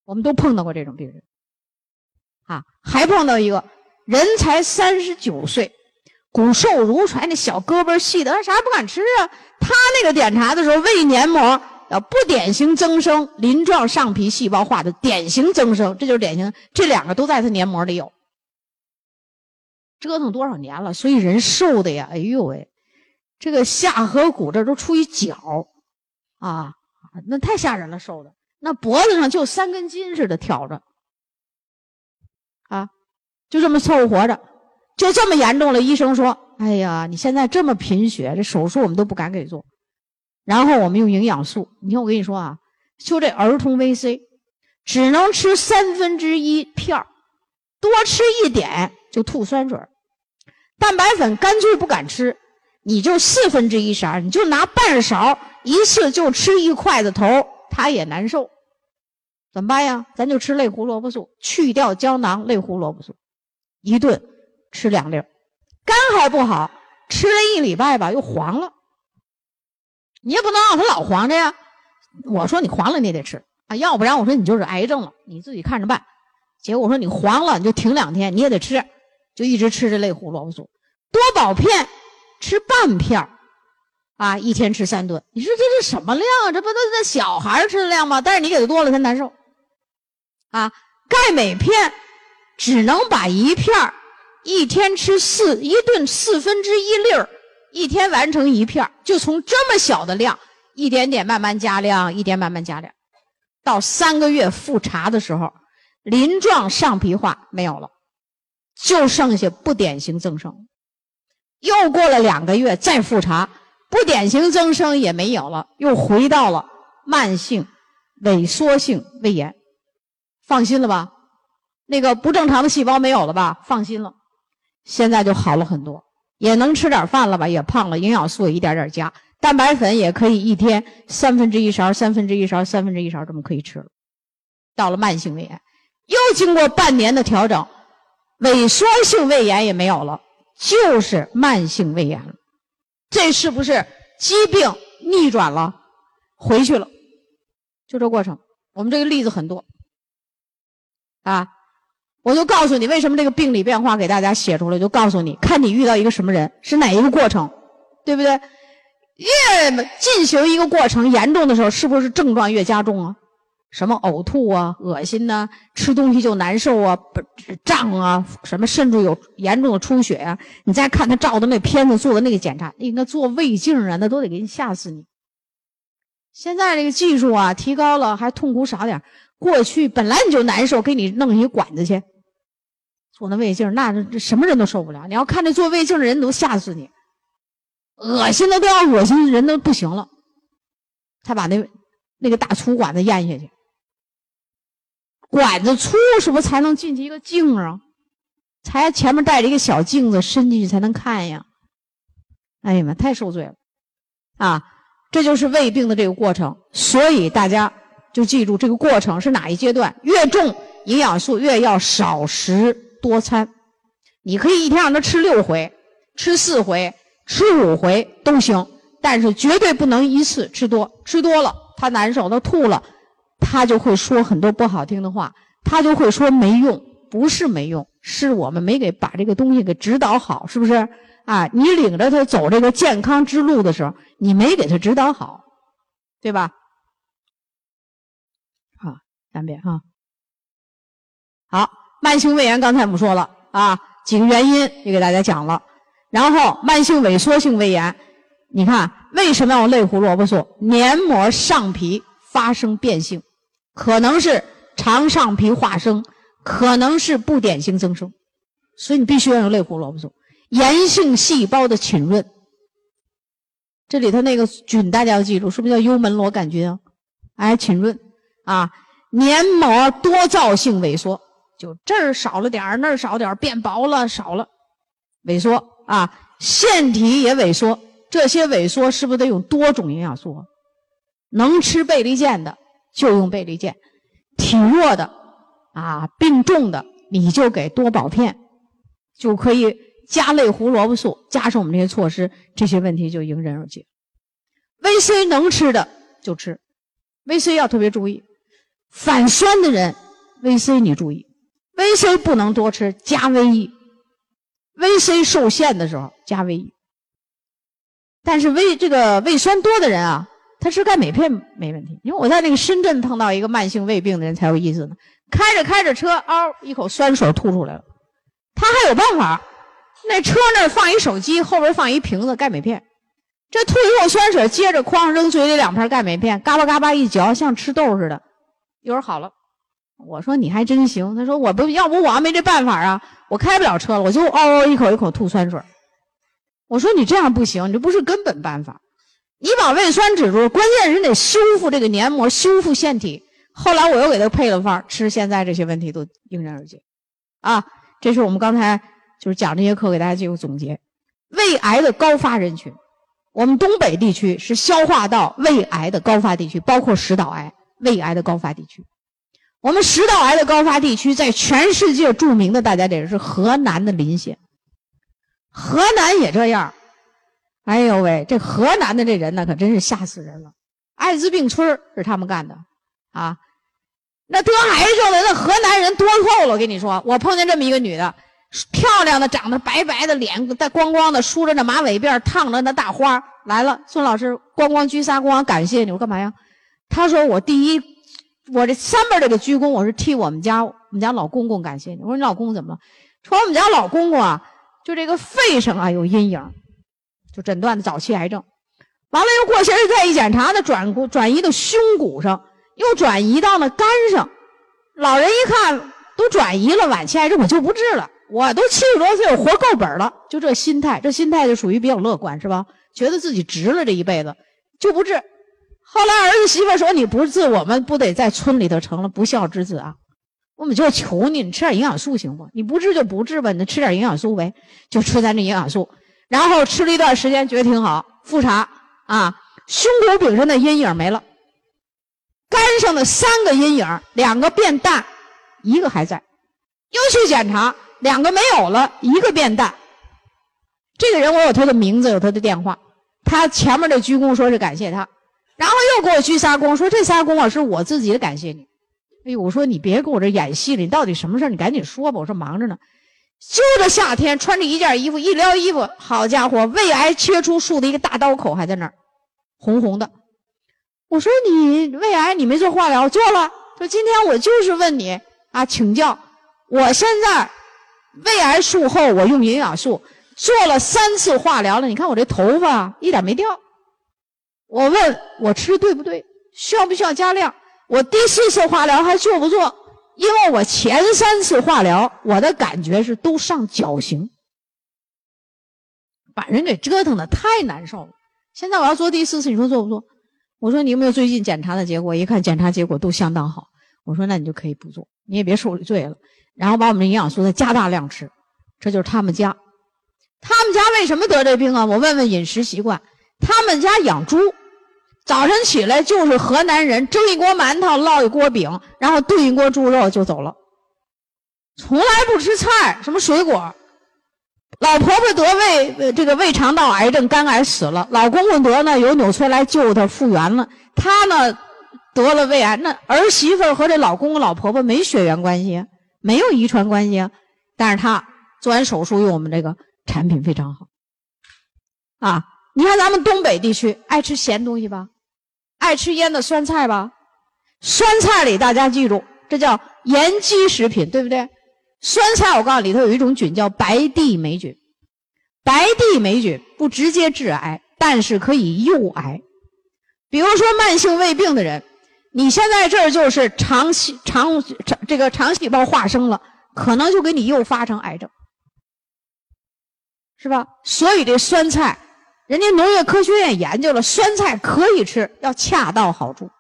我们都碰到过这种病人，啊，还碰到一个人才三十九岁，骨瘦如柴，那小胳膊细的，他啥也不敢吃啊。他那个检查的时候，胃黏膜要不典型增生，鳞状上皮细胞化的典型增生，这就是典型。这两个都在他黏膜里有，折腾多少年了，所以人瘦的呀，哎呦喂，这个下颌骨这都出一角，啊，那太吓人了，瘦的。那脖子上就三根筋似的挑着，就这么凑合活着，就这么严重了。医生说：“哎呀，你现在这么贫血，这手术我们都不敢给做。”然后我们用营养素。你看我跟你说啊，就这儿童 VC，只能吃三分之一片多吃一点就吐酸水蛋白粉干脆不敢吃，你就四分之一勺，你就拿半勺，一次就吃一筷子头。他也难受，怎么办呀？咱就吃类胡萝卜素，去掉胶囊类胡萝卜素，一顿吃两粒肝还不好，吃了一礼拜吧，又黄了。你也不能让他老黄着呀。我说你黄了，你也得吃啊，要不然我说你就是癌症了，你自己看着办。结果我说你黄了，你就停两天，你也得吃，就一直吃这类胡萝卜素，多宝片吃半片啊，一天吃三顿，你说这是什么量啊？这不都那小孩吃的量吗？但是你给他多了，他难受。啊，钙镁片只能把一片一天吃四一顿四分之一粒儿，一天完成一片就从这么小的量，一点点慢慢加量，一点慢慢加量，到三个月复查的时候，鳞状上皮化没有了，就剩下不典型增生。又过了两个月再复查。不典型增生也没有了，又回到了慢性萎缩性胃炎，放心了吧？那个不正常的细胞没有了吧？放心了，现在就好了很多，也能吃点饭了吧？也胖了，营养素也一点点加，蛋白粉也可以一天三分之一勺、三分之一勺、三分之一勺这么可以吃了。到了慢性胃炎，又经过半年的调整，萎缩性胃炎也没有了，就是慢性胃炎了。这是不是疾病逆转了，回去了？就这过程，我们这个例子很多啊。我就告诉你，为什么这个病理变化给大家写出来，就告诉你，看你遇到一个什么人，是哪一个过程，对不对？越进行一个过程严重的时候，是不是症状越加重啊？什么呕吐啊、恶心呐，吃东西就难受啊、胀啊，什么甚至有严重的出血啊。你再看他照的那片子，做的那个检查，应该做胃镜啊，那都得给你吓死你。现在这个技术啊提高了，还痛苦少点过去本来你就难受，给你弄一管子去做那胃镜，那什么人都受不了。你要看那做胃镜的人都吓死你，恶心的都要恶心人都不行了。他把那那个大粗管子咽下去。管子粗是不是才能进去一个镜啊？才前面带着一个小镜子伸进去才能看呀！哎呀妈，太受罪了啊！这就是胃病的这个过程，所以大家就记住这个过程是哪一阶段？越重营养素越要少食多餐。你可以一天让他吃六回，吃四回，吃五回都行，但是绝对不能一次吃多，吃多了他难受，他吐了。他就会说很多不好听的话，他就会说没用，不是没用，是我们没给把这个东西给指导好，是不是？啊，你领着他走这个健康之路的时候，你没给他指导好，对吧？三遍哈。好，慢性胃炎刚才我们说了啊，几个原因也给大家讲了，然后慢性萎缩性胃炎，你看为什么要用类胡萝卜素？黏膜上皮发生变性。可能是肠上皮化生，可能是不典型增生，所以你必须要用类胡萝卜素。炎性细胞的侵润，这里头那个菌大家要记住，是不是叫幽门螺杆菌啊？哎，侵润啊，黏膜多灶性萎缩，就这儿少了点儿，那儿少点儿，变薄了，少了，萎缩啊，腺体也萎缩。这些萎缩是不是得用多种营养素啊？能吃倍利健的就用倍利健，体弱的啊，病重的你就给多宝片，就可以加类胡萝卜素，加上我们这些措施，这些问题就迎刃而解。VC 能吃的就吃，VC 要特别注意，反酸的人 VC 你注意，VC 不能多吃，加 VE，VC 受限的时候加 VE。但是胃这个胃酸多的人啊，他吃钙镁片没问题。因为我在那个深圳碰到一个慢性胃病的人才有意思呢。开着开着车，嗷一口酸水吐出来了。他还有办法，那车那放一手机，后边放一瓶子钙镁片。这吐一口酸水，接着哐扔嘴里两片钙镁片，嘎巴嘎巴一嚼，像吃豆似的，一会儿好了。我说你还真行。他说我不要不我还没这办法啊，我开不了车了，我就嗷嗷一口一口吐酸水。我说你这样不行，你这不是根本办法。你把胃酸止住，关键是得修复这个黏膜，修复腺体。后来我又给他配了方，吃现在这些问题都迎刃而解。啊，这是我们刚才就是讲这些课给大家进行总结。胃癌的高发人群，我们东北地区是消化道胃癌的高发地区，包括食道癌、胃癌的高发地区。我们食道癌的高发地区在全世界著名的，大家得是河南的临县。河南也这样，哎呦喂，这河南的这人呢，可真是吓死人了。艾滋病村是他们干的，啊，那得癌症的那河南人多透了。我跟你说，我碰见这么一个女的，漂亮的，长得白白的，脸带光光的，梳着那马尾辫，烫着那大花来了。孙老师，咣咣鞠仨咣，感谢你。我干嘛呀？他说我第一，我这三边这个鞠躬，我是替我们家我们家老公公感谢你。我说你老公公怎么了？说我们家老公公啊。就这个肺上啊有阴影，就诊断的早期癌症，完了又过些日子再一检查呢，转转移到胸骨上，又转移到了肝上。老人一看都转移了，晚期癌症我就不治了，我都七十多岁，我活够本了，就这心态，这心态就属于比较乐观，是吧？觉得自己值了这一辈子，就不治。后来儿子媳妇说：“你不治，我们不得在村里头成了不孝之子啊？”我们就求你，你吃点营养素行不？你不治就不治吧，你吃点营养素呗，就吃咱这营养素。然后吃了一段时间，觉得挺好。复查啊，胸骨顶上的阴影没了，肝上的三个阴影，两个变淡，一个还在。又去检查，两个没有了，一个变淡。这个人我有他的名字，有他的电话。他前面的鞠躬说是感谢他，然后又给我鞠仨躬，说这仨躬啊是我自己的感谢你。哎呦，我说你别给我这演戏了，你到底什么事你赶紧说吧。我说忙着呢，就这夏天穿着一件衣服，一撩衣服，好家伙，胃癌切出术的一个大刀口还在那儿，红红的。我说你胃癌你没做化疗？做了。说今天我就是问你啊，请教。我现在胃癌术后我用营养素做了三次化疗了，你看我这头发一点没掉。我问我吃对不对？需要不需要加量？我第四次化疗还做不做？因为我前三次化疗，我的感觉是都上绞刑，把人给折腾的太难受了。现在我要做第四次，你说做不做？我说你有没有最近检查的结果？一看检查结果都相当好。我说那你就可以不做，你也别受罪了。然后把我们的营养素再加大量吃，这就是他们家。他们家为什么得这病啊？我问问饮食习惯，他们家养猪。早晨起来就是河南人蒸一锅馒头，烙一锅饼，然后炖一锅猪肉就走了，从来不吃菜，什么水果。老婆婆得胃这个胃肠道癌症，肝癌死了。老公公得呢，有纽崔莱救他复原了。他呢得了胃癌，那儿媳妇和这老公公老婆婆没血缘关系，没有遗传关系，但是他做完手术用我们这个产品非常好。啊，你看咱们东北地区爱吃咸东西吧？爱吃腌的酸菜吧，酸菜里大家记住，这叫盐基食品，对不对？酸菜我告诉你，里头有一种菌叫白地霉菌，白地霉菌不直接致癌，但是可以诱癌。比如说慢性胃病的人，你现在这儿就是肠细肠肠这个肠细胞化生了，可能就给你诱发成癌症，是吧？所以这酸菜。人家农业科学院研究了，酸菜可以吃，要恰到好处，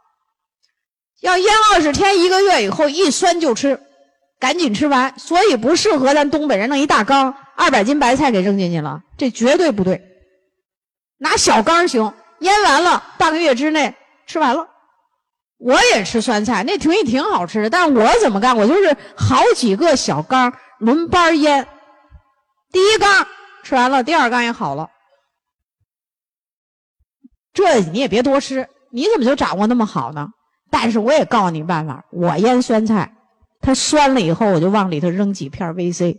要腌二十天、一个月以后一酸就吃，赶紧吃完。所以不适合咱东北人弄一大缸，二百斤白菜给扔进去了，这绝对不对。拿小缸行，腌完了半个月之内吃完了。我也吃酸菜，那东西挺好吃的，但是我怎么干？我就是好几个小缸轮班腌，第一缸吃完了，第二缸也好了。这你也别多吃，你怎么就掌握那么好呢？但是我也告诉你办法，我腌酸菜，它酸了以后，我就往里头扔几片 VC，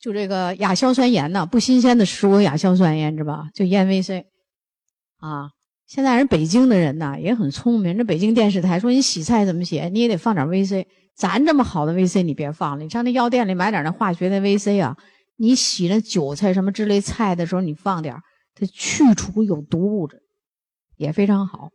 就这个亚硝酸盐呢，不新鲜的食物亚硝酸盐，知吧？就腌 VC。啊，现在人北京的人呐也很聪明。这北京电视台说你洗菜怎么洗，你也得放点 VC。咱这么好的 VC 你别放了，你上那药店里买点那化学的 VC 啊。你洗那韭菜什么之类菜的时候，你放点它去除有毒物质，也非常好。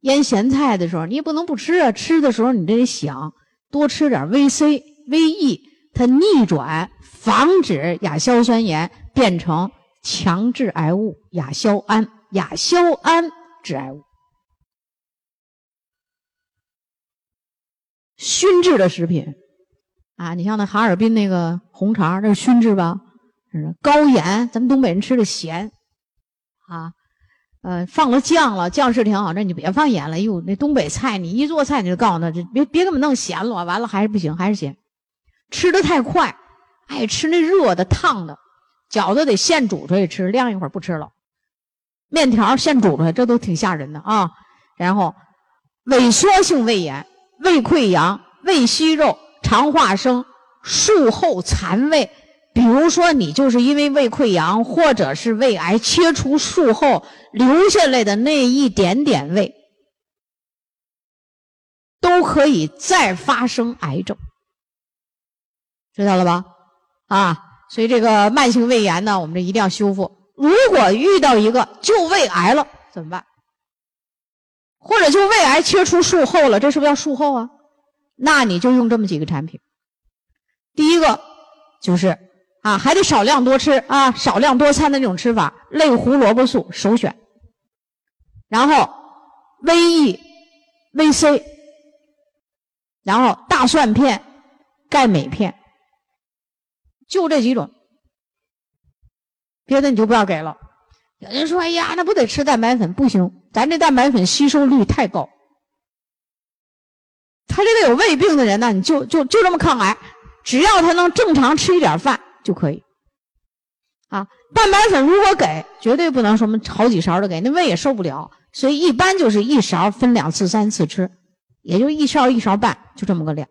腌咸菜的时候，你也不能不吃啊。吃的时候你得想多吃点 VC、VE，它逆转，防止亚硝酸盐变成强致癌物亚硝胺。亚硝胺致癌物，熏制的食品啊，你像那哈尔滨那个红肠，那是熏制吧？高盐，咱们东北人吃的咸啊，呃，放了酱了，酱是挺好，那你别放盐了。哟，那东北菜，你一做菜你就告诉他，这别别给我弄咸了，完了还是不行，还是咸。吃的太快，爱吃那热的烫的，饺子得现煮出来吃，晾一会儿不吃了。面条现煮出来，这都挺吓人的啊！然后，萎缩性胃炎、胃溃疡、胃息肉、肠化生、术后残胃，比如说你就是因为胃溃疡或者是胃癌切除术后留下来的那一点点胃，都可以再发生癌症，知道了吧？啊，所以这个慢性胃炎呢，我们这一定要修复。如果遇到一个就胃癌了怎么办？或者就胃癌切除术后了，这是不是要术后啊？那你就用这么几个产品。第一个就是啊，还得少量多吃啊，少量多餐的那种吃法，类胡萝卜素首选。然后 VE、VC，然后大蒜片、钙镁片，就这几种。别的你就不要给了。有人说：“哎呀，那不得吃蛋白粉？不行，咱这蛋白粉吸收率太高。他这个有胃病的人呢，你就就就这么抗癌，只要他能正常吃一点饭就可以。啊，蛋白粉如果给，绝对不能什么好几勺的给，那胃也受不了。所以一般就是一勺分两次、三次吃，也就一勺一勺半，就这么个量。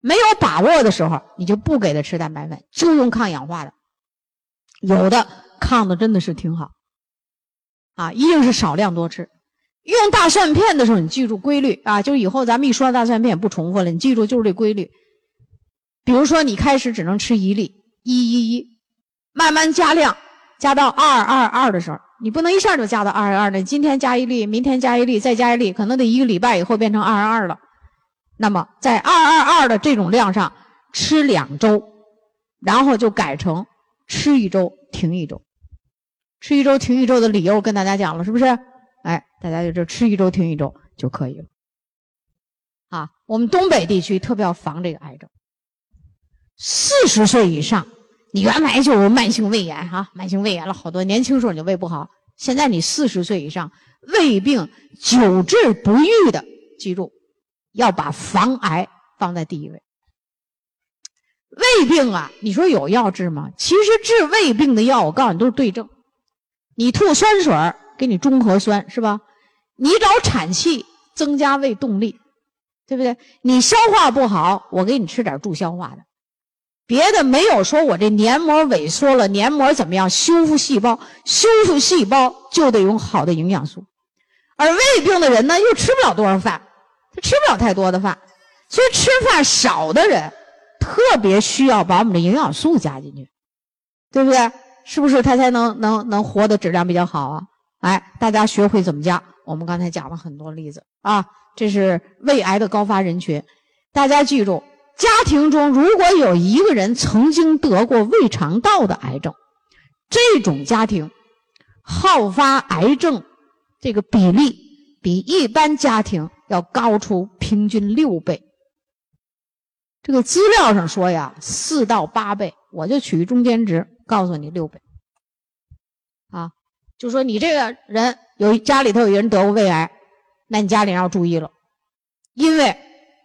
没有把握的时候，你就不给他吃蛋白粉，就用抗氧化的。”有的抗的真的是挺好，啊，一定是少量多吃。用大蒜片的时候，你记住规律啊，就以后咱们一说大蒜片不重复了，你记住就是这规律。比如说你开始只能吃一粒，一一一，慢慢加量，加到二二二的时候，你不能一下就加到二二二的。今天加一粒，明天加一粒，再加一粒，可能得一个礼拜以后变成二二二了。那么在二二二的这种量上吃两周，然后就改成。吃一周停一周，吃一周停一周的理由跟大家讲了，是不是？哎，大家就这吃一周停一周就可以了。啊，我们东北地区特别要防这个癌症。四十岁以上，你原来就有慢性胃炎哈，慢性胃炎了好多，年轻时候你就胃不好，现在你四十岁以上，胃病久治不愈的，记住要把防癌放在第一位。胃病啊，你说有药治吗？其实治胃病的药，我告诉你都是对症。你吐酸水给你中和酸是吧？你找产气增加胃动力，对不对？你消化不好，我给你吃点助消化的。别的没有说我这黏膜萎缩了，黏膜怎么样？修复细胞，修复细胞就得用好的营养素。而胃病的人呢，又吃不了多少饭，他吃不了太多的饭，所以吃饭少的人。特别需要把我们的营养素加进去，对不对？是不是他才能能能活的质量比较好啊？哎，大家学会怎么加。我们刚才讲了很多例子啊，这是胃癌的高发人群。大家记住，家庭中如果有一个人曾经得过胃肠道的癌症，这种家庭好发癌症这个比例比一般家庭要高出平均六倍。这个资料上说呀，四到八倍，我就取中间值，告诉你六倍。啊，就说你这个人有家里头有人得过胃癌，那你家里人要注意了，因为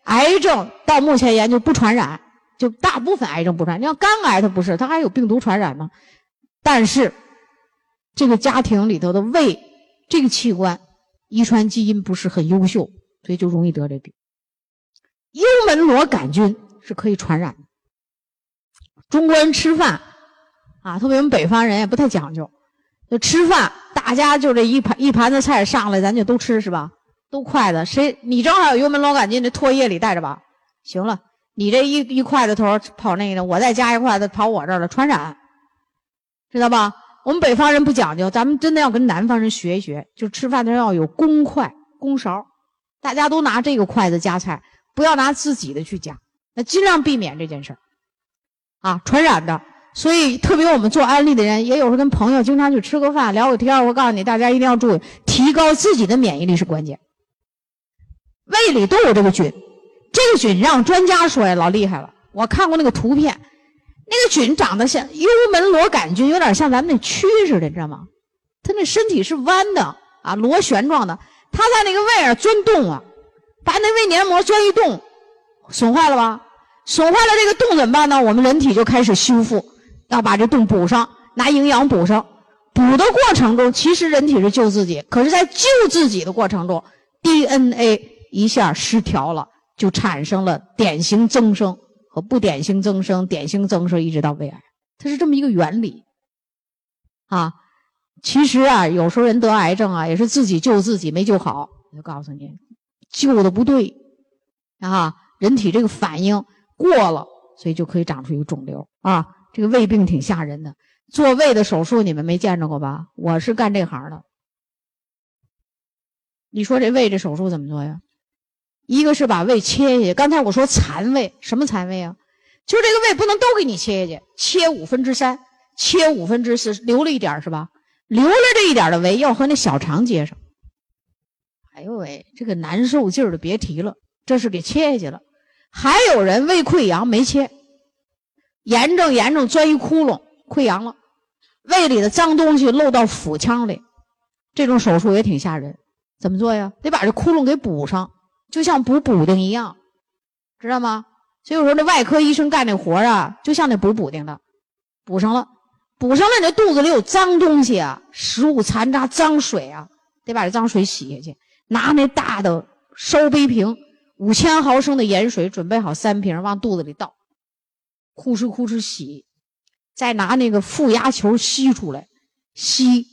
癌症到目前研究不传染，就大部分癌症不传。你像肝癌它不是，它还有病毒传染呢。但是这个家庭里头的胃这个器官遗传基因不是很优秀，所以就容易得这病。幽门螺杆菌。是可以传染的。中国人吃饭啊，特别我们北方人也不太讲究，就吃饭，大家就这一盘一盘子菜上来，咱就都吃是吧？都筷子，谁你正好有幽门螺杆菌，这唾液里带着吧？行了，你这一一筷子头跑那个，我再加一筷子跑我这儿了，传染，知道吧？我们北方人不讲究，咱们真的要跟南方人学一学，就吃饭的时候要有公筷、公勺，大家都拿这个筷子夹菜，不要拿自己的去夹。那尽量避免这件事儿，啊，传染的。所以，特别我们做安利的人，也有时候跟朋友经常去吃个饭、聊个天我告诉你，大家一定要注意，提高自己的免疫力是关键。胃里都有这个菌，这个菌让专家说呀，老厉害了。我看过那个图片，那个菌长得像幽门螺杆菌，有点像咱们那蛆似的，你知道吗？它那身体是弯的啊，螺旋状的，它在那个胃儿钻洞啊，把那胃黏膜钻一洞。损坏了吧？损坏了这个洞怎么办呢？我们人体就开始修复，要把这洞补上，拿营养补上。补的过程中，其实人体是救自己，可是，在救自己的过程中，DNA 一下失调了，就产生了典型增生和不典型增生，典型增生一直到胃癌，它是这么一个原理。啊，其实啊，有时候人得癌症啊，也是自己救自己没救好。我就告诉你，救的不对啊。人体这个反应过了，所以就可以长出一个肿瘤啊！这个胃病挺吓人的，做胃的手术你们没见着过吧？我是干这行的。你说这胃这手术怎么做呀？一个是把胃切下去，刚才我说残胃，什么残胃啊？就这个胃不能都给你切下去，切五分之三，切五分之四，留了一点是吧？留了这一点的胃要和那小肠接上。哎呦喂，这个难受劲儿的别提了，这是给切下去了。还有人胃溃疡没切，炎症严重钻一窟窿溃疡了，胃里的脏东西漏到腹腔里，这种手术也挺吓人。怎么做呀？得把这窟窿给补上，就像补补丁一样，知道吗？所以有时候那外科医生干那活啊，就像那补补丁的，补上了，补上了，你这肚子里有脏东西啊，食物残渣、脏水啊，得把这脏水洗下去，拿那大的烧杯瓶。五千毫升的盐水准备好三瓶，往肚子里倒，呼哧呼哧洗，再拿那个负压球吸出来，吸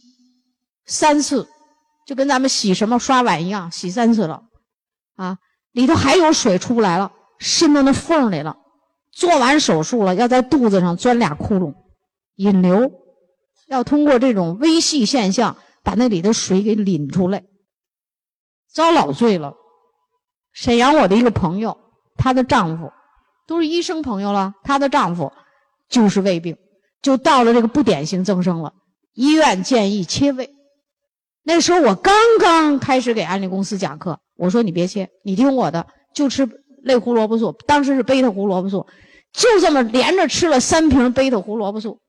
三次，就跟咱们洗什么刷碗一样，洗三次了，啊，里头还有水出不来了，渗到那缝里了。做完手术了，要在肚子上钻俩窟窿，引流，要通过这种微细现象把那里的水给引出来，遭老罪了。沈阳，我的一个朋友，她的丈夫都是医生朋友了。她的丈夫就是胃病，就到了这个不典型增生了。医院建议切胃。那时候我刚刚开始给安利公司讲课，我说你别切，你听我的，就吃类胡萝卜素。当时是贝塔胡萝卜素，就这么连着吃了三瓶贝塔胡萝卜素。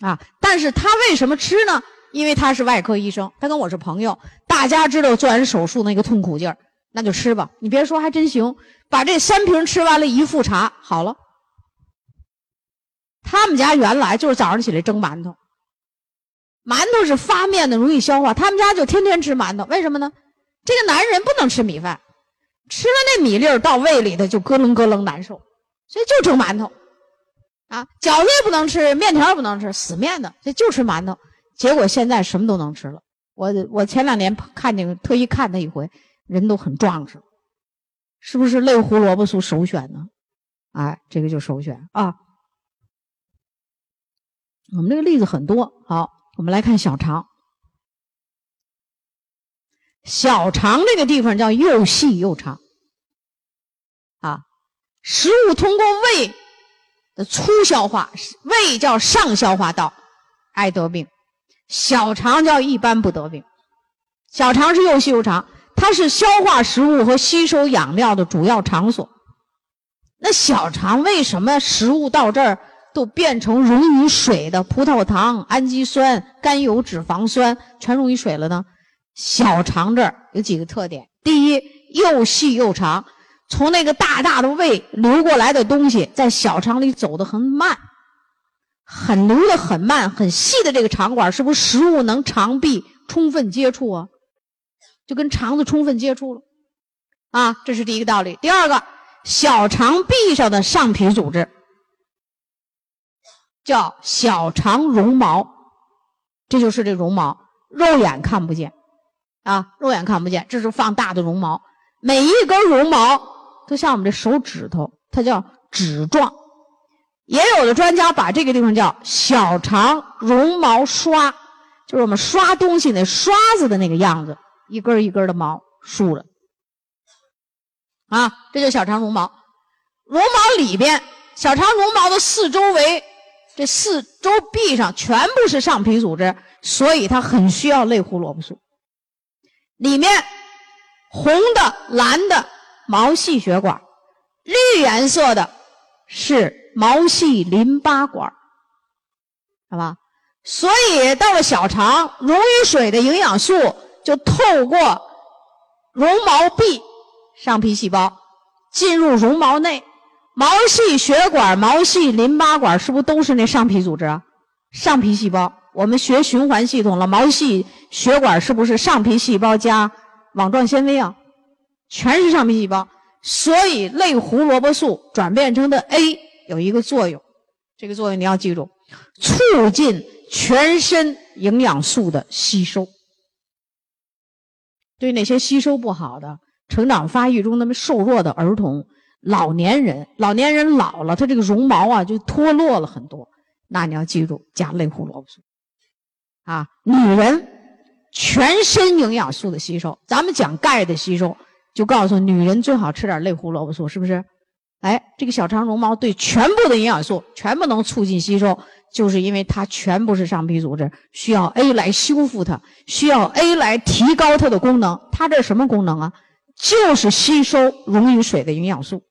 啊，但是他为什么吃呢？因为他是外科医生，他跟我是朋友，大家知道做完手术那个痛苦劲儿。那就吃吧，你别说，还真行。把这三瓶吃完了，一复查好了。他们家原来就是早上起来蒸馒头，馒头是发面的，容易消化。他们家就天天吃馒头，为什么呢？这个男人不能吃米饭，吃了那米粒儿到胃里头就咯楞咯楞难受，所以就蒸馒头。啊，饺子也不能吃，面条也不能吃，死面的，所以就吃馒头。结果现在什么都能吃了。我我前两年看见，特意看他一回。人都很壮实，是不是类胡萝卜素首选呢？哎，这个就首选啊。我们这个例子很多，好，我们来看小肠。小肠这个地方叫又细又长啊，食物通过胃的粗消化，胃叫上消化道，爱得病；小肠叫一般不得病。小肠是又细又长。它是消化食物和吸收养料的主要场所。那小肠为什么食物到这儿都变成溶于水的葡萄糖、氨基酸、甘油脂肪酸全溶于水了呢？小肠这儿有几个特点：第一，又细又长，从那个大大的胃流过来的东西在小肠里走得很慢，很流的很慢，很细的这个肠管，是不是食物能肠壁充分接触啊？就跟肠子充分接触了，啊，这是第一个道理。第二个，小肠壁上的上皮组织叫小肠绒毛，这就是这绒毛，肉眼看不见，啊，肉眼看不见，这是放大的绒毛，每一根绒毛都像我们这手指头，它叫指状。也有的专家把这个地方叫小肠绒毛刷，就是我们刷东西那刷子的那个样子。一根一根的毛竖着，啊，这就小肠绒毛。绒毛里边，小肠绒毛的四周围，这四周壁上全部是上皮组织，所以它很需要类胡萝卜素。里面红的、蓝的毛细血管，绿颜色的是毛细淋巴管，好吧？所以到了小肠，溶于水的营养素。就透过绒毛壁上皮细胞进入绒毛内，毛细血管、毛细淋巴管是不是都是那上皮组织啊？上皮细胞，我们学循环系统了，毛细血管是不是上皮细胞加网状纤维啊？全是上皮细胞，所以类胡萝卜素转变成的 A 有一个作用，这个作用你要记住，促进全身营养素的吸收。对那些吸收不好的、成长发育中那么瘦弱的儿童、老年人，老年人老了，他这个绒毛啊就脱落了很多。那你要记住加类胡萝卜素。啊，女人全身营养素的吸收，咱们讲钙的吸收，就告诉女人最好吃点类胡萝卜素，是不是？哎，这个小肠绒毛对全部的营养素全部能促进吸收。就是因为它全部是上皮组织，需要 A 来修复它，需要 A 来提高它的功能。它这什么功能啊？就是吸收溶于水的营养素。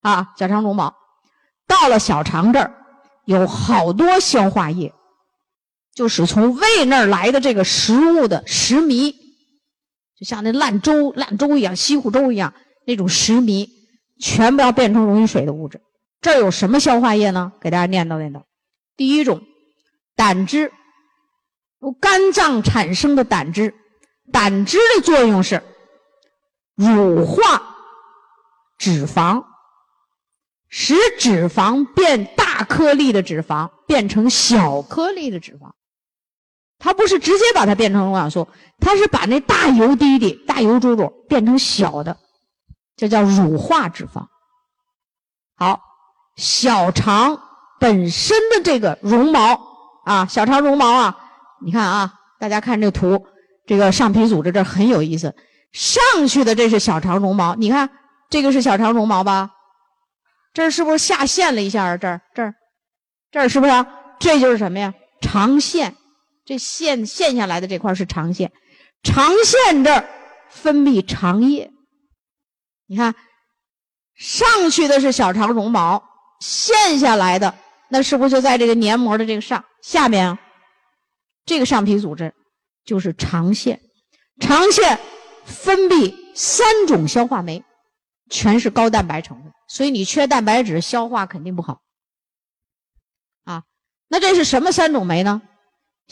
啊，小肠绒毛到了小肠这儿，有好多消化液，就是从胃那儿来的这个食物的食糜，就像那烂粥、烂粥一样、稀糊粥一样那种食糜，全部要变成溶于水的物质。这儿有什么消化液呢？给大家念叨念叨。第一种，胆汁，由肝脏产生的胆汁，胆汁的作用是乳化脂肪，使脂肪变大颗粒的脂肪变成小颗粒的脂肪。它不是直接把它变成营养素，它是把那大油滴滴、大油珠珠变成小的，这叫乳化脂肪。好，小肠。本身的这个绒毛啊，小肠绒毛啊，你看啊，大家看这图，这个上皮组织这很有意思，上去的这是小肠绒毛，你看这个是小肠绒毛吧？这是不是下陷了一下啊？这儿这儿这儿是不是？这就是什么呀？肠腺，这腺陷下来的这块是肠腺，肠腺这儿分泌肠液，你看上去的是小肠绒毛，陷下来的。那是不是就在这个黏膜的这个上下面啊？这个上皮组织就是肠腺，肠腺分泌三种消化酶，全是高蛋白成分，所以你缺蛋白质，消化肯定不好。啊，那这是什么三种酶呢？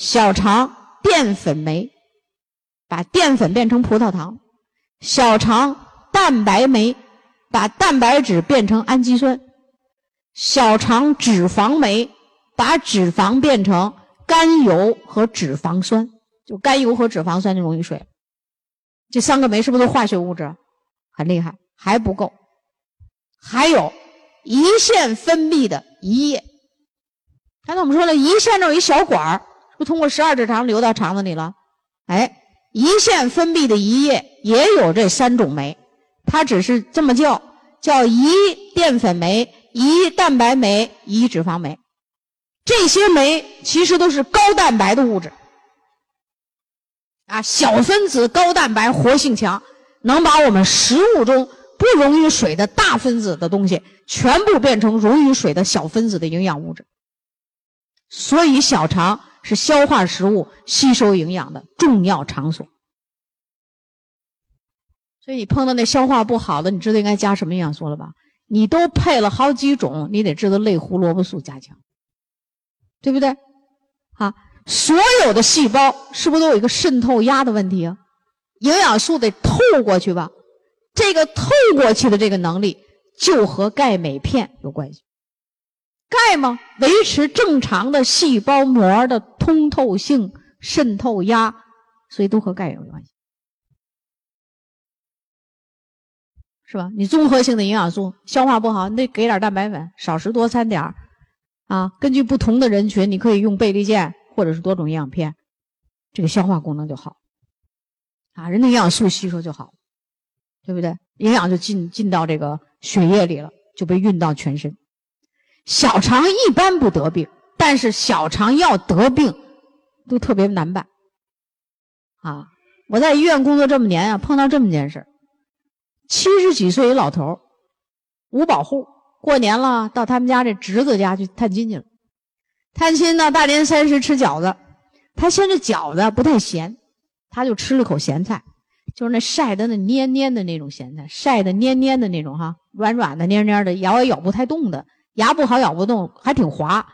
小肠淀粉酶把淀粉变成葡萄糖，小肠蛋白酶把蛋白质变成氨基酸。小肠脂肪酶把脂肪变成甘油和脂肪酸，就甘油和脂肪酸就溶于水。这三个酶是不是都化学物质？很厉害，还不够。还有胰腺分泌的胰液。刚才我们说了，胰腺那有一小管儿，不通过十二指肠流到肠子里了？哎，胰腺分泌的胰液也有这三种酶，它只是这么叫，叫胰淀粉酶。胰蛋白酶、胰脂肪酶，这些酶其实都是高蛋白的物质。啊，小分子高蛋白活性强，能把我们食物中不溶于水的大分子的东西，全部变成溶于水的小分子的营养物质。所以小肠是消化食物、吸收营养的重要场所。所以你碰到那消化不好的，你知道应该加什么营养素了吧？你都配了好几种，你得知道类胡萝卜素加强，对不对？啊，所有的细胞是不是都有一个渗透压的问题啊？营养素得透过去吧？这个透过去的这个能力，就和钙镁片有关系。钙嘛，维持正常的细胞膜的通透性、渗透压，所以都和钙有关系。是吧？你综合性的营养素消化不好，你得给点蛋白粉，少食多餐点，啊，根据不同的人群，你可以用倍立健或者是多种营养片，这个消化功能就好，啊，人的营养素吸收就好，对不对？营养就进进到这个血液里了，就被运到全身。小肠一般不得病，但是小肠要得病，都特别难办，啊，我在医院工作这么年啊，碰到这么件事。七十几岁一老头儿，五保户，过年了，到他们家这侄子家去探亲去了。探亲呢，大年三十吃饺子，他嫌这饺子不太咸，他就吃了口咸菜，就是那晒的那蔫蔫的那种咸菜，晒的蔫蔫的那种哈，软软的蔫蔫的，咬也咬不太动的，牙不好咬不动，还挺滑。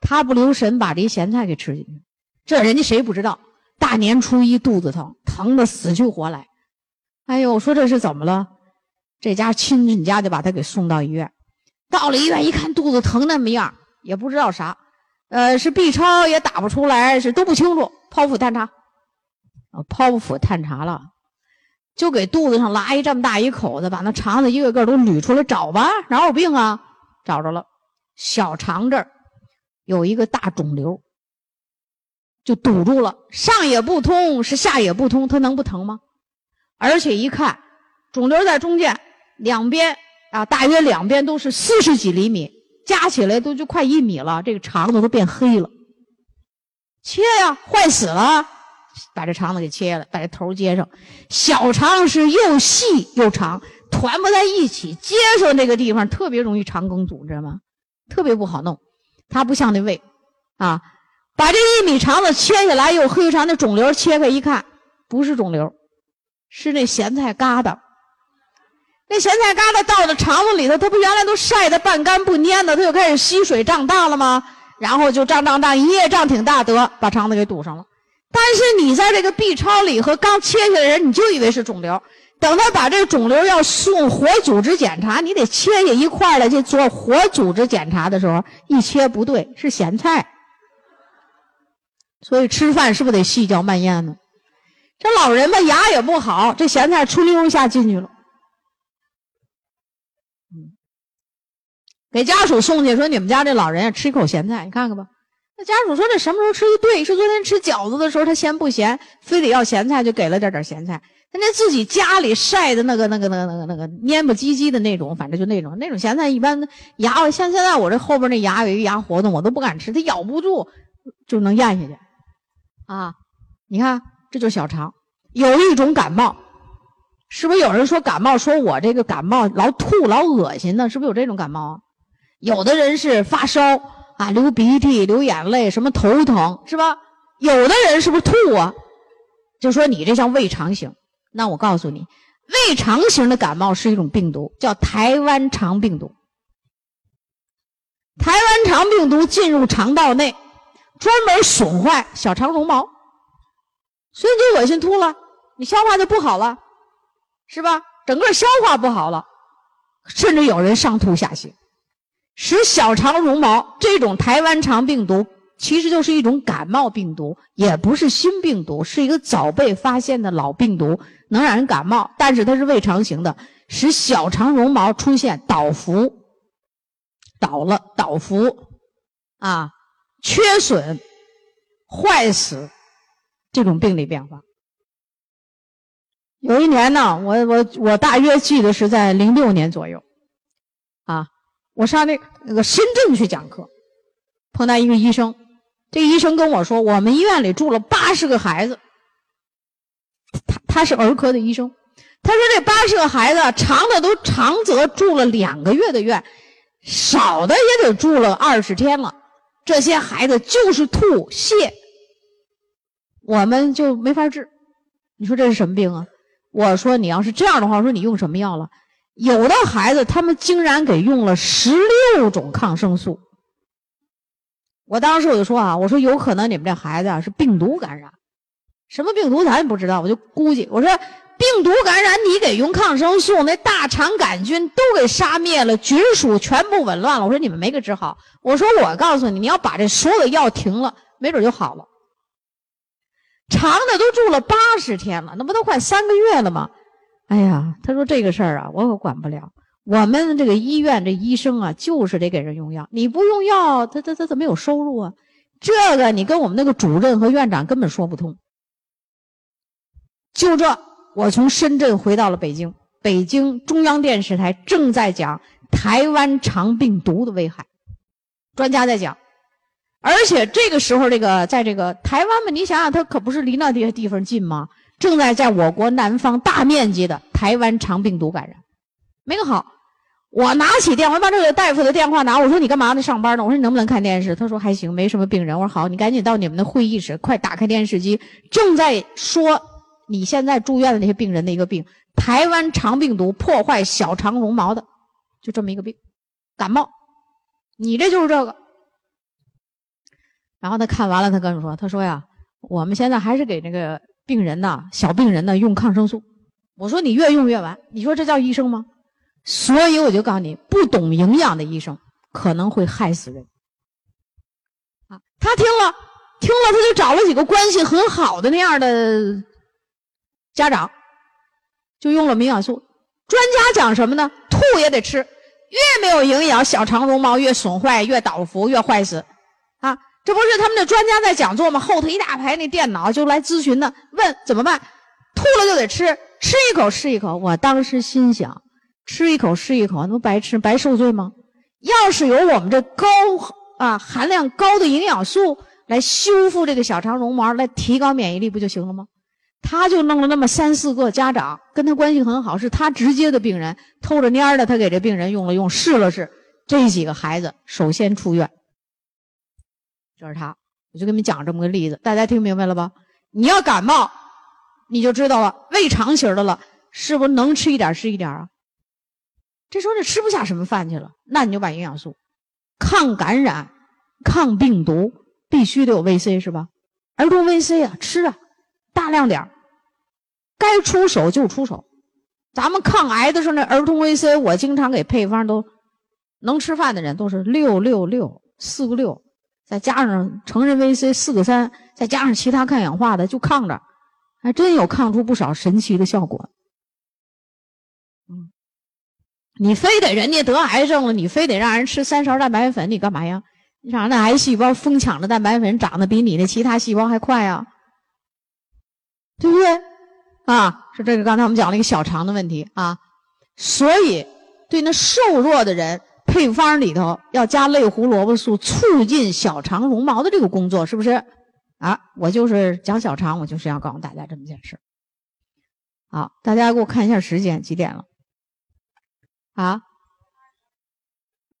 他不留神把这咸菜给吃进去，这人家谁不知道？大年初一肚子疼，疼的死去活来。哎呦，我说这是怎么了？这家亲戚家就把他给送到医院。到了医院一看，肚子疼那么样，也不知道啥，呃，是 B 超也打不出来，是都不清楚。剖腹探查，啊，剖腹探查了，就给肚子上拉一这么大一口子，把那肠子一个个都捋出来，找吧，哪有病啊？找着了，小肠这儿有一个大肿瘤，就堵住了，上也不通，是下也不通，它能不疼吗？而且一看，肿瘤在中间，两边啊，大约两边都是四十几厘米，加起来都就快一米了。这个肠子都变黑了，切呀，坏死了！把这肠子给切了，把这头接上。小肠是又细又长，团不在一起，接上那个地方特别容易肠梗阻，知道吗？特别不好弄。它不像那胃，啊，把这一米肠子切下来，又黑又长，那肿瘤切开一看，不是肿瘤。是那咸菜疙瘩，那咸菜疙瘩到了肠子里头，它不原来都晒得半干不蔫的，它就开始吸水胀大了吗？然后就胀胀胀，一夜胀挺大，得把肠子给堵上了。但是你在这个 B 超里和刚切下来的人，你就以为是肿瘤。等他把这肿瘤要送活组织检查，你得切下一块来去做活组织检查的时候，一切不对，是咸菜。所以吃饭是不是得细嚼慢咽呢？这老人吧，牙也不好，这咸菜出溜一下进去了。给家属送去，说你们家这老人吃一口咸菜，你看看吧。那家属说这什么时候吃的对？是昨天吃饺子的时候他嫌不咸，非得要咸菜，就给了点点咸菜。人家自己家里晒的那个、那个、那个、那个、那个黏不唧唧的那种，反正就那种那种咸菜，一般牙像现在我这后边那牙有一个牙活动，我都不敢吃，它咬不住就能咽下去。啊，你看。这就是小肠，有一种感冒，是不是有人说感冒？说我这个感冒老吐老恶心呢？是不是有这种感冒啊？有的人是发烧啊，流鼻涕、流眼泪，什么头疼是吧？有的人是不是吐啊？就说你这像胃肠型。那我告诉你，胃肠型的感冒是一种病毒，叫台湾肠病毒。台湾肠病毒进入肠道内，专门损坏小肠绒毛。所以你就恶心吐了，你消化就不好了，是吧？整个消化不好了，甚至有人上吐下泻，使小肠绒毛。这种台湾肠病毒其实就是一种感冒病毒，也不是新病毒，是一个早被发现的老病毒，能让人感冒，但是它是胃肠型的，使小肠绒毛出现倒伏、倒了、倒伏啊、缺损、坏死。这种病理变化，有一年呢，我我我大约记得是在零六年左右，我上那那个深圳去讲课，碰到一个医生，这医生跟我说，我们医院里住了八十个孩子，他他是儿科的医生，他说这八十个孩子长的都长则住了两个月的院，少的也得住了二十天了。这些孩子就是吐泻，我们就没法治。你说这是什么病啊？我说你要是这样的话，我说你用什么药了？有的孩子他们竟然给用了十六种抗生素。我当时我就说啊，我说有可能你们这孩子啊是病毒感染，什么病毒咱也不知道，我就估计我说病毒感染你给用抗生素，那大肠杆菌都给杀灭了，菌属全部紊乱了。我说你们没给治好，我说我告诉你，你要把这所有的药停了，没准就好了。长的都住了八十天了，那不都快三个月了吗？哎呀，他说这个事儿啊，我可管不了。我们这个医院这医生啊，就是得给人用药。你不用药，他他他怎么有收入啊？这个你跟我们那个主任和院长根本说不通。就这，我从深圳回到了北京，北京中央电视台正在讲台湾肠病毒的危害，专家在讲，而且这个时候，这个在这个台湾嘛，你想想，它可不是离那些地方近吗？正在在我国南方大面积的台湾肠病毒感染，没个好。我拿起电话，把这个大夫的电话拿。我说：“你干嘛呢？上班呢？”我说：“你能不能看电视？”他说：“还行，没什么病人。”我说：“好，你赶紧到你们的会议室，快打开电视机，正在说你现在住院的那些病人的一个病——台湾肠病毒破坏小肠绒毛的，就这么一个病，感冒。你这就是这个。”然后他看完了，他跟我说：“他说呀，我们现在还是给那个病人呐，小病人呢用抗生素。”我说：“你越用越完，你说这叫医生吗？”所以我就告诉你，不懂营养的医生可能会害死人。啊，他听了，听了，他就找了几个关系很好的那样的家长，就用了营养素。专家讲什么呢？吐也得吃，越没有营养，小肠绒毛越损坏，越倒伏，越坏死。这不是他们的专家在讲座吗？后头一大排那电脑就来咨询呢，问怎么办？吐了就得吃，吃一口是一口。我当时心想。吃一口是一口，那不白吃白受罪吗？要是有我们这高啊含量高的营养素来修复这个小肠绒毛，来提高免疫力，不就行了吗？他就弄了那么三四个家长，跟他关系很好，是他直接的病人，偷着蔫的，他给这病人用了用，试了试，这几个孩子首先出院。这是他，我就给你们讲这么个例子，大家听明白了吧？你要感冒，你就知道了，胃肠型的了，是不是能吃一点是一点啊？这时候你吃不下什么饭去了，那你就把营养素、抗感染、抗病毒必须得有 VC 是吧？儿童 VC 啊，吃啊，大量点该出手就出手。咱们抗癌的时候，那儿童 VC 我经常给配方都，能吃饭的人都是六六六四个六，再加上成人 VC 四个三，再加上其他抗氧化的就抗着，还真有抗出不少神奇的效果。你非得人家得癌症了，你非得让人吃三勺蛋白粉，你干嘛呀？你让那癌细胞疯抢着蛋白粉，长得比你的其他细胞还快啊，对不对？啊，是这个刚才我们讲了一个小肠的问题啊，所以对那瘦弱的人，配方里头要加类胡萝卜素，促进小肠绒毛的这个工作，是不是？啊，我就是讲小肠，我就是要告诉大家这么件事。好，大家给我看一下时间，几点了？啊，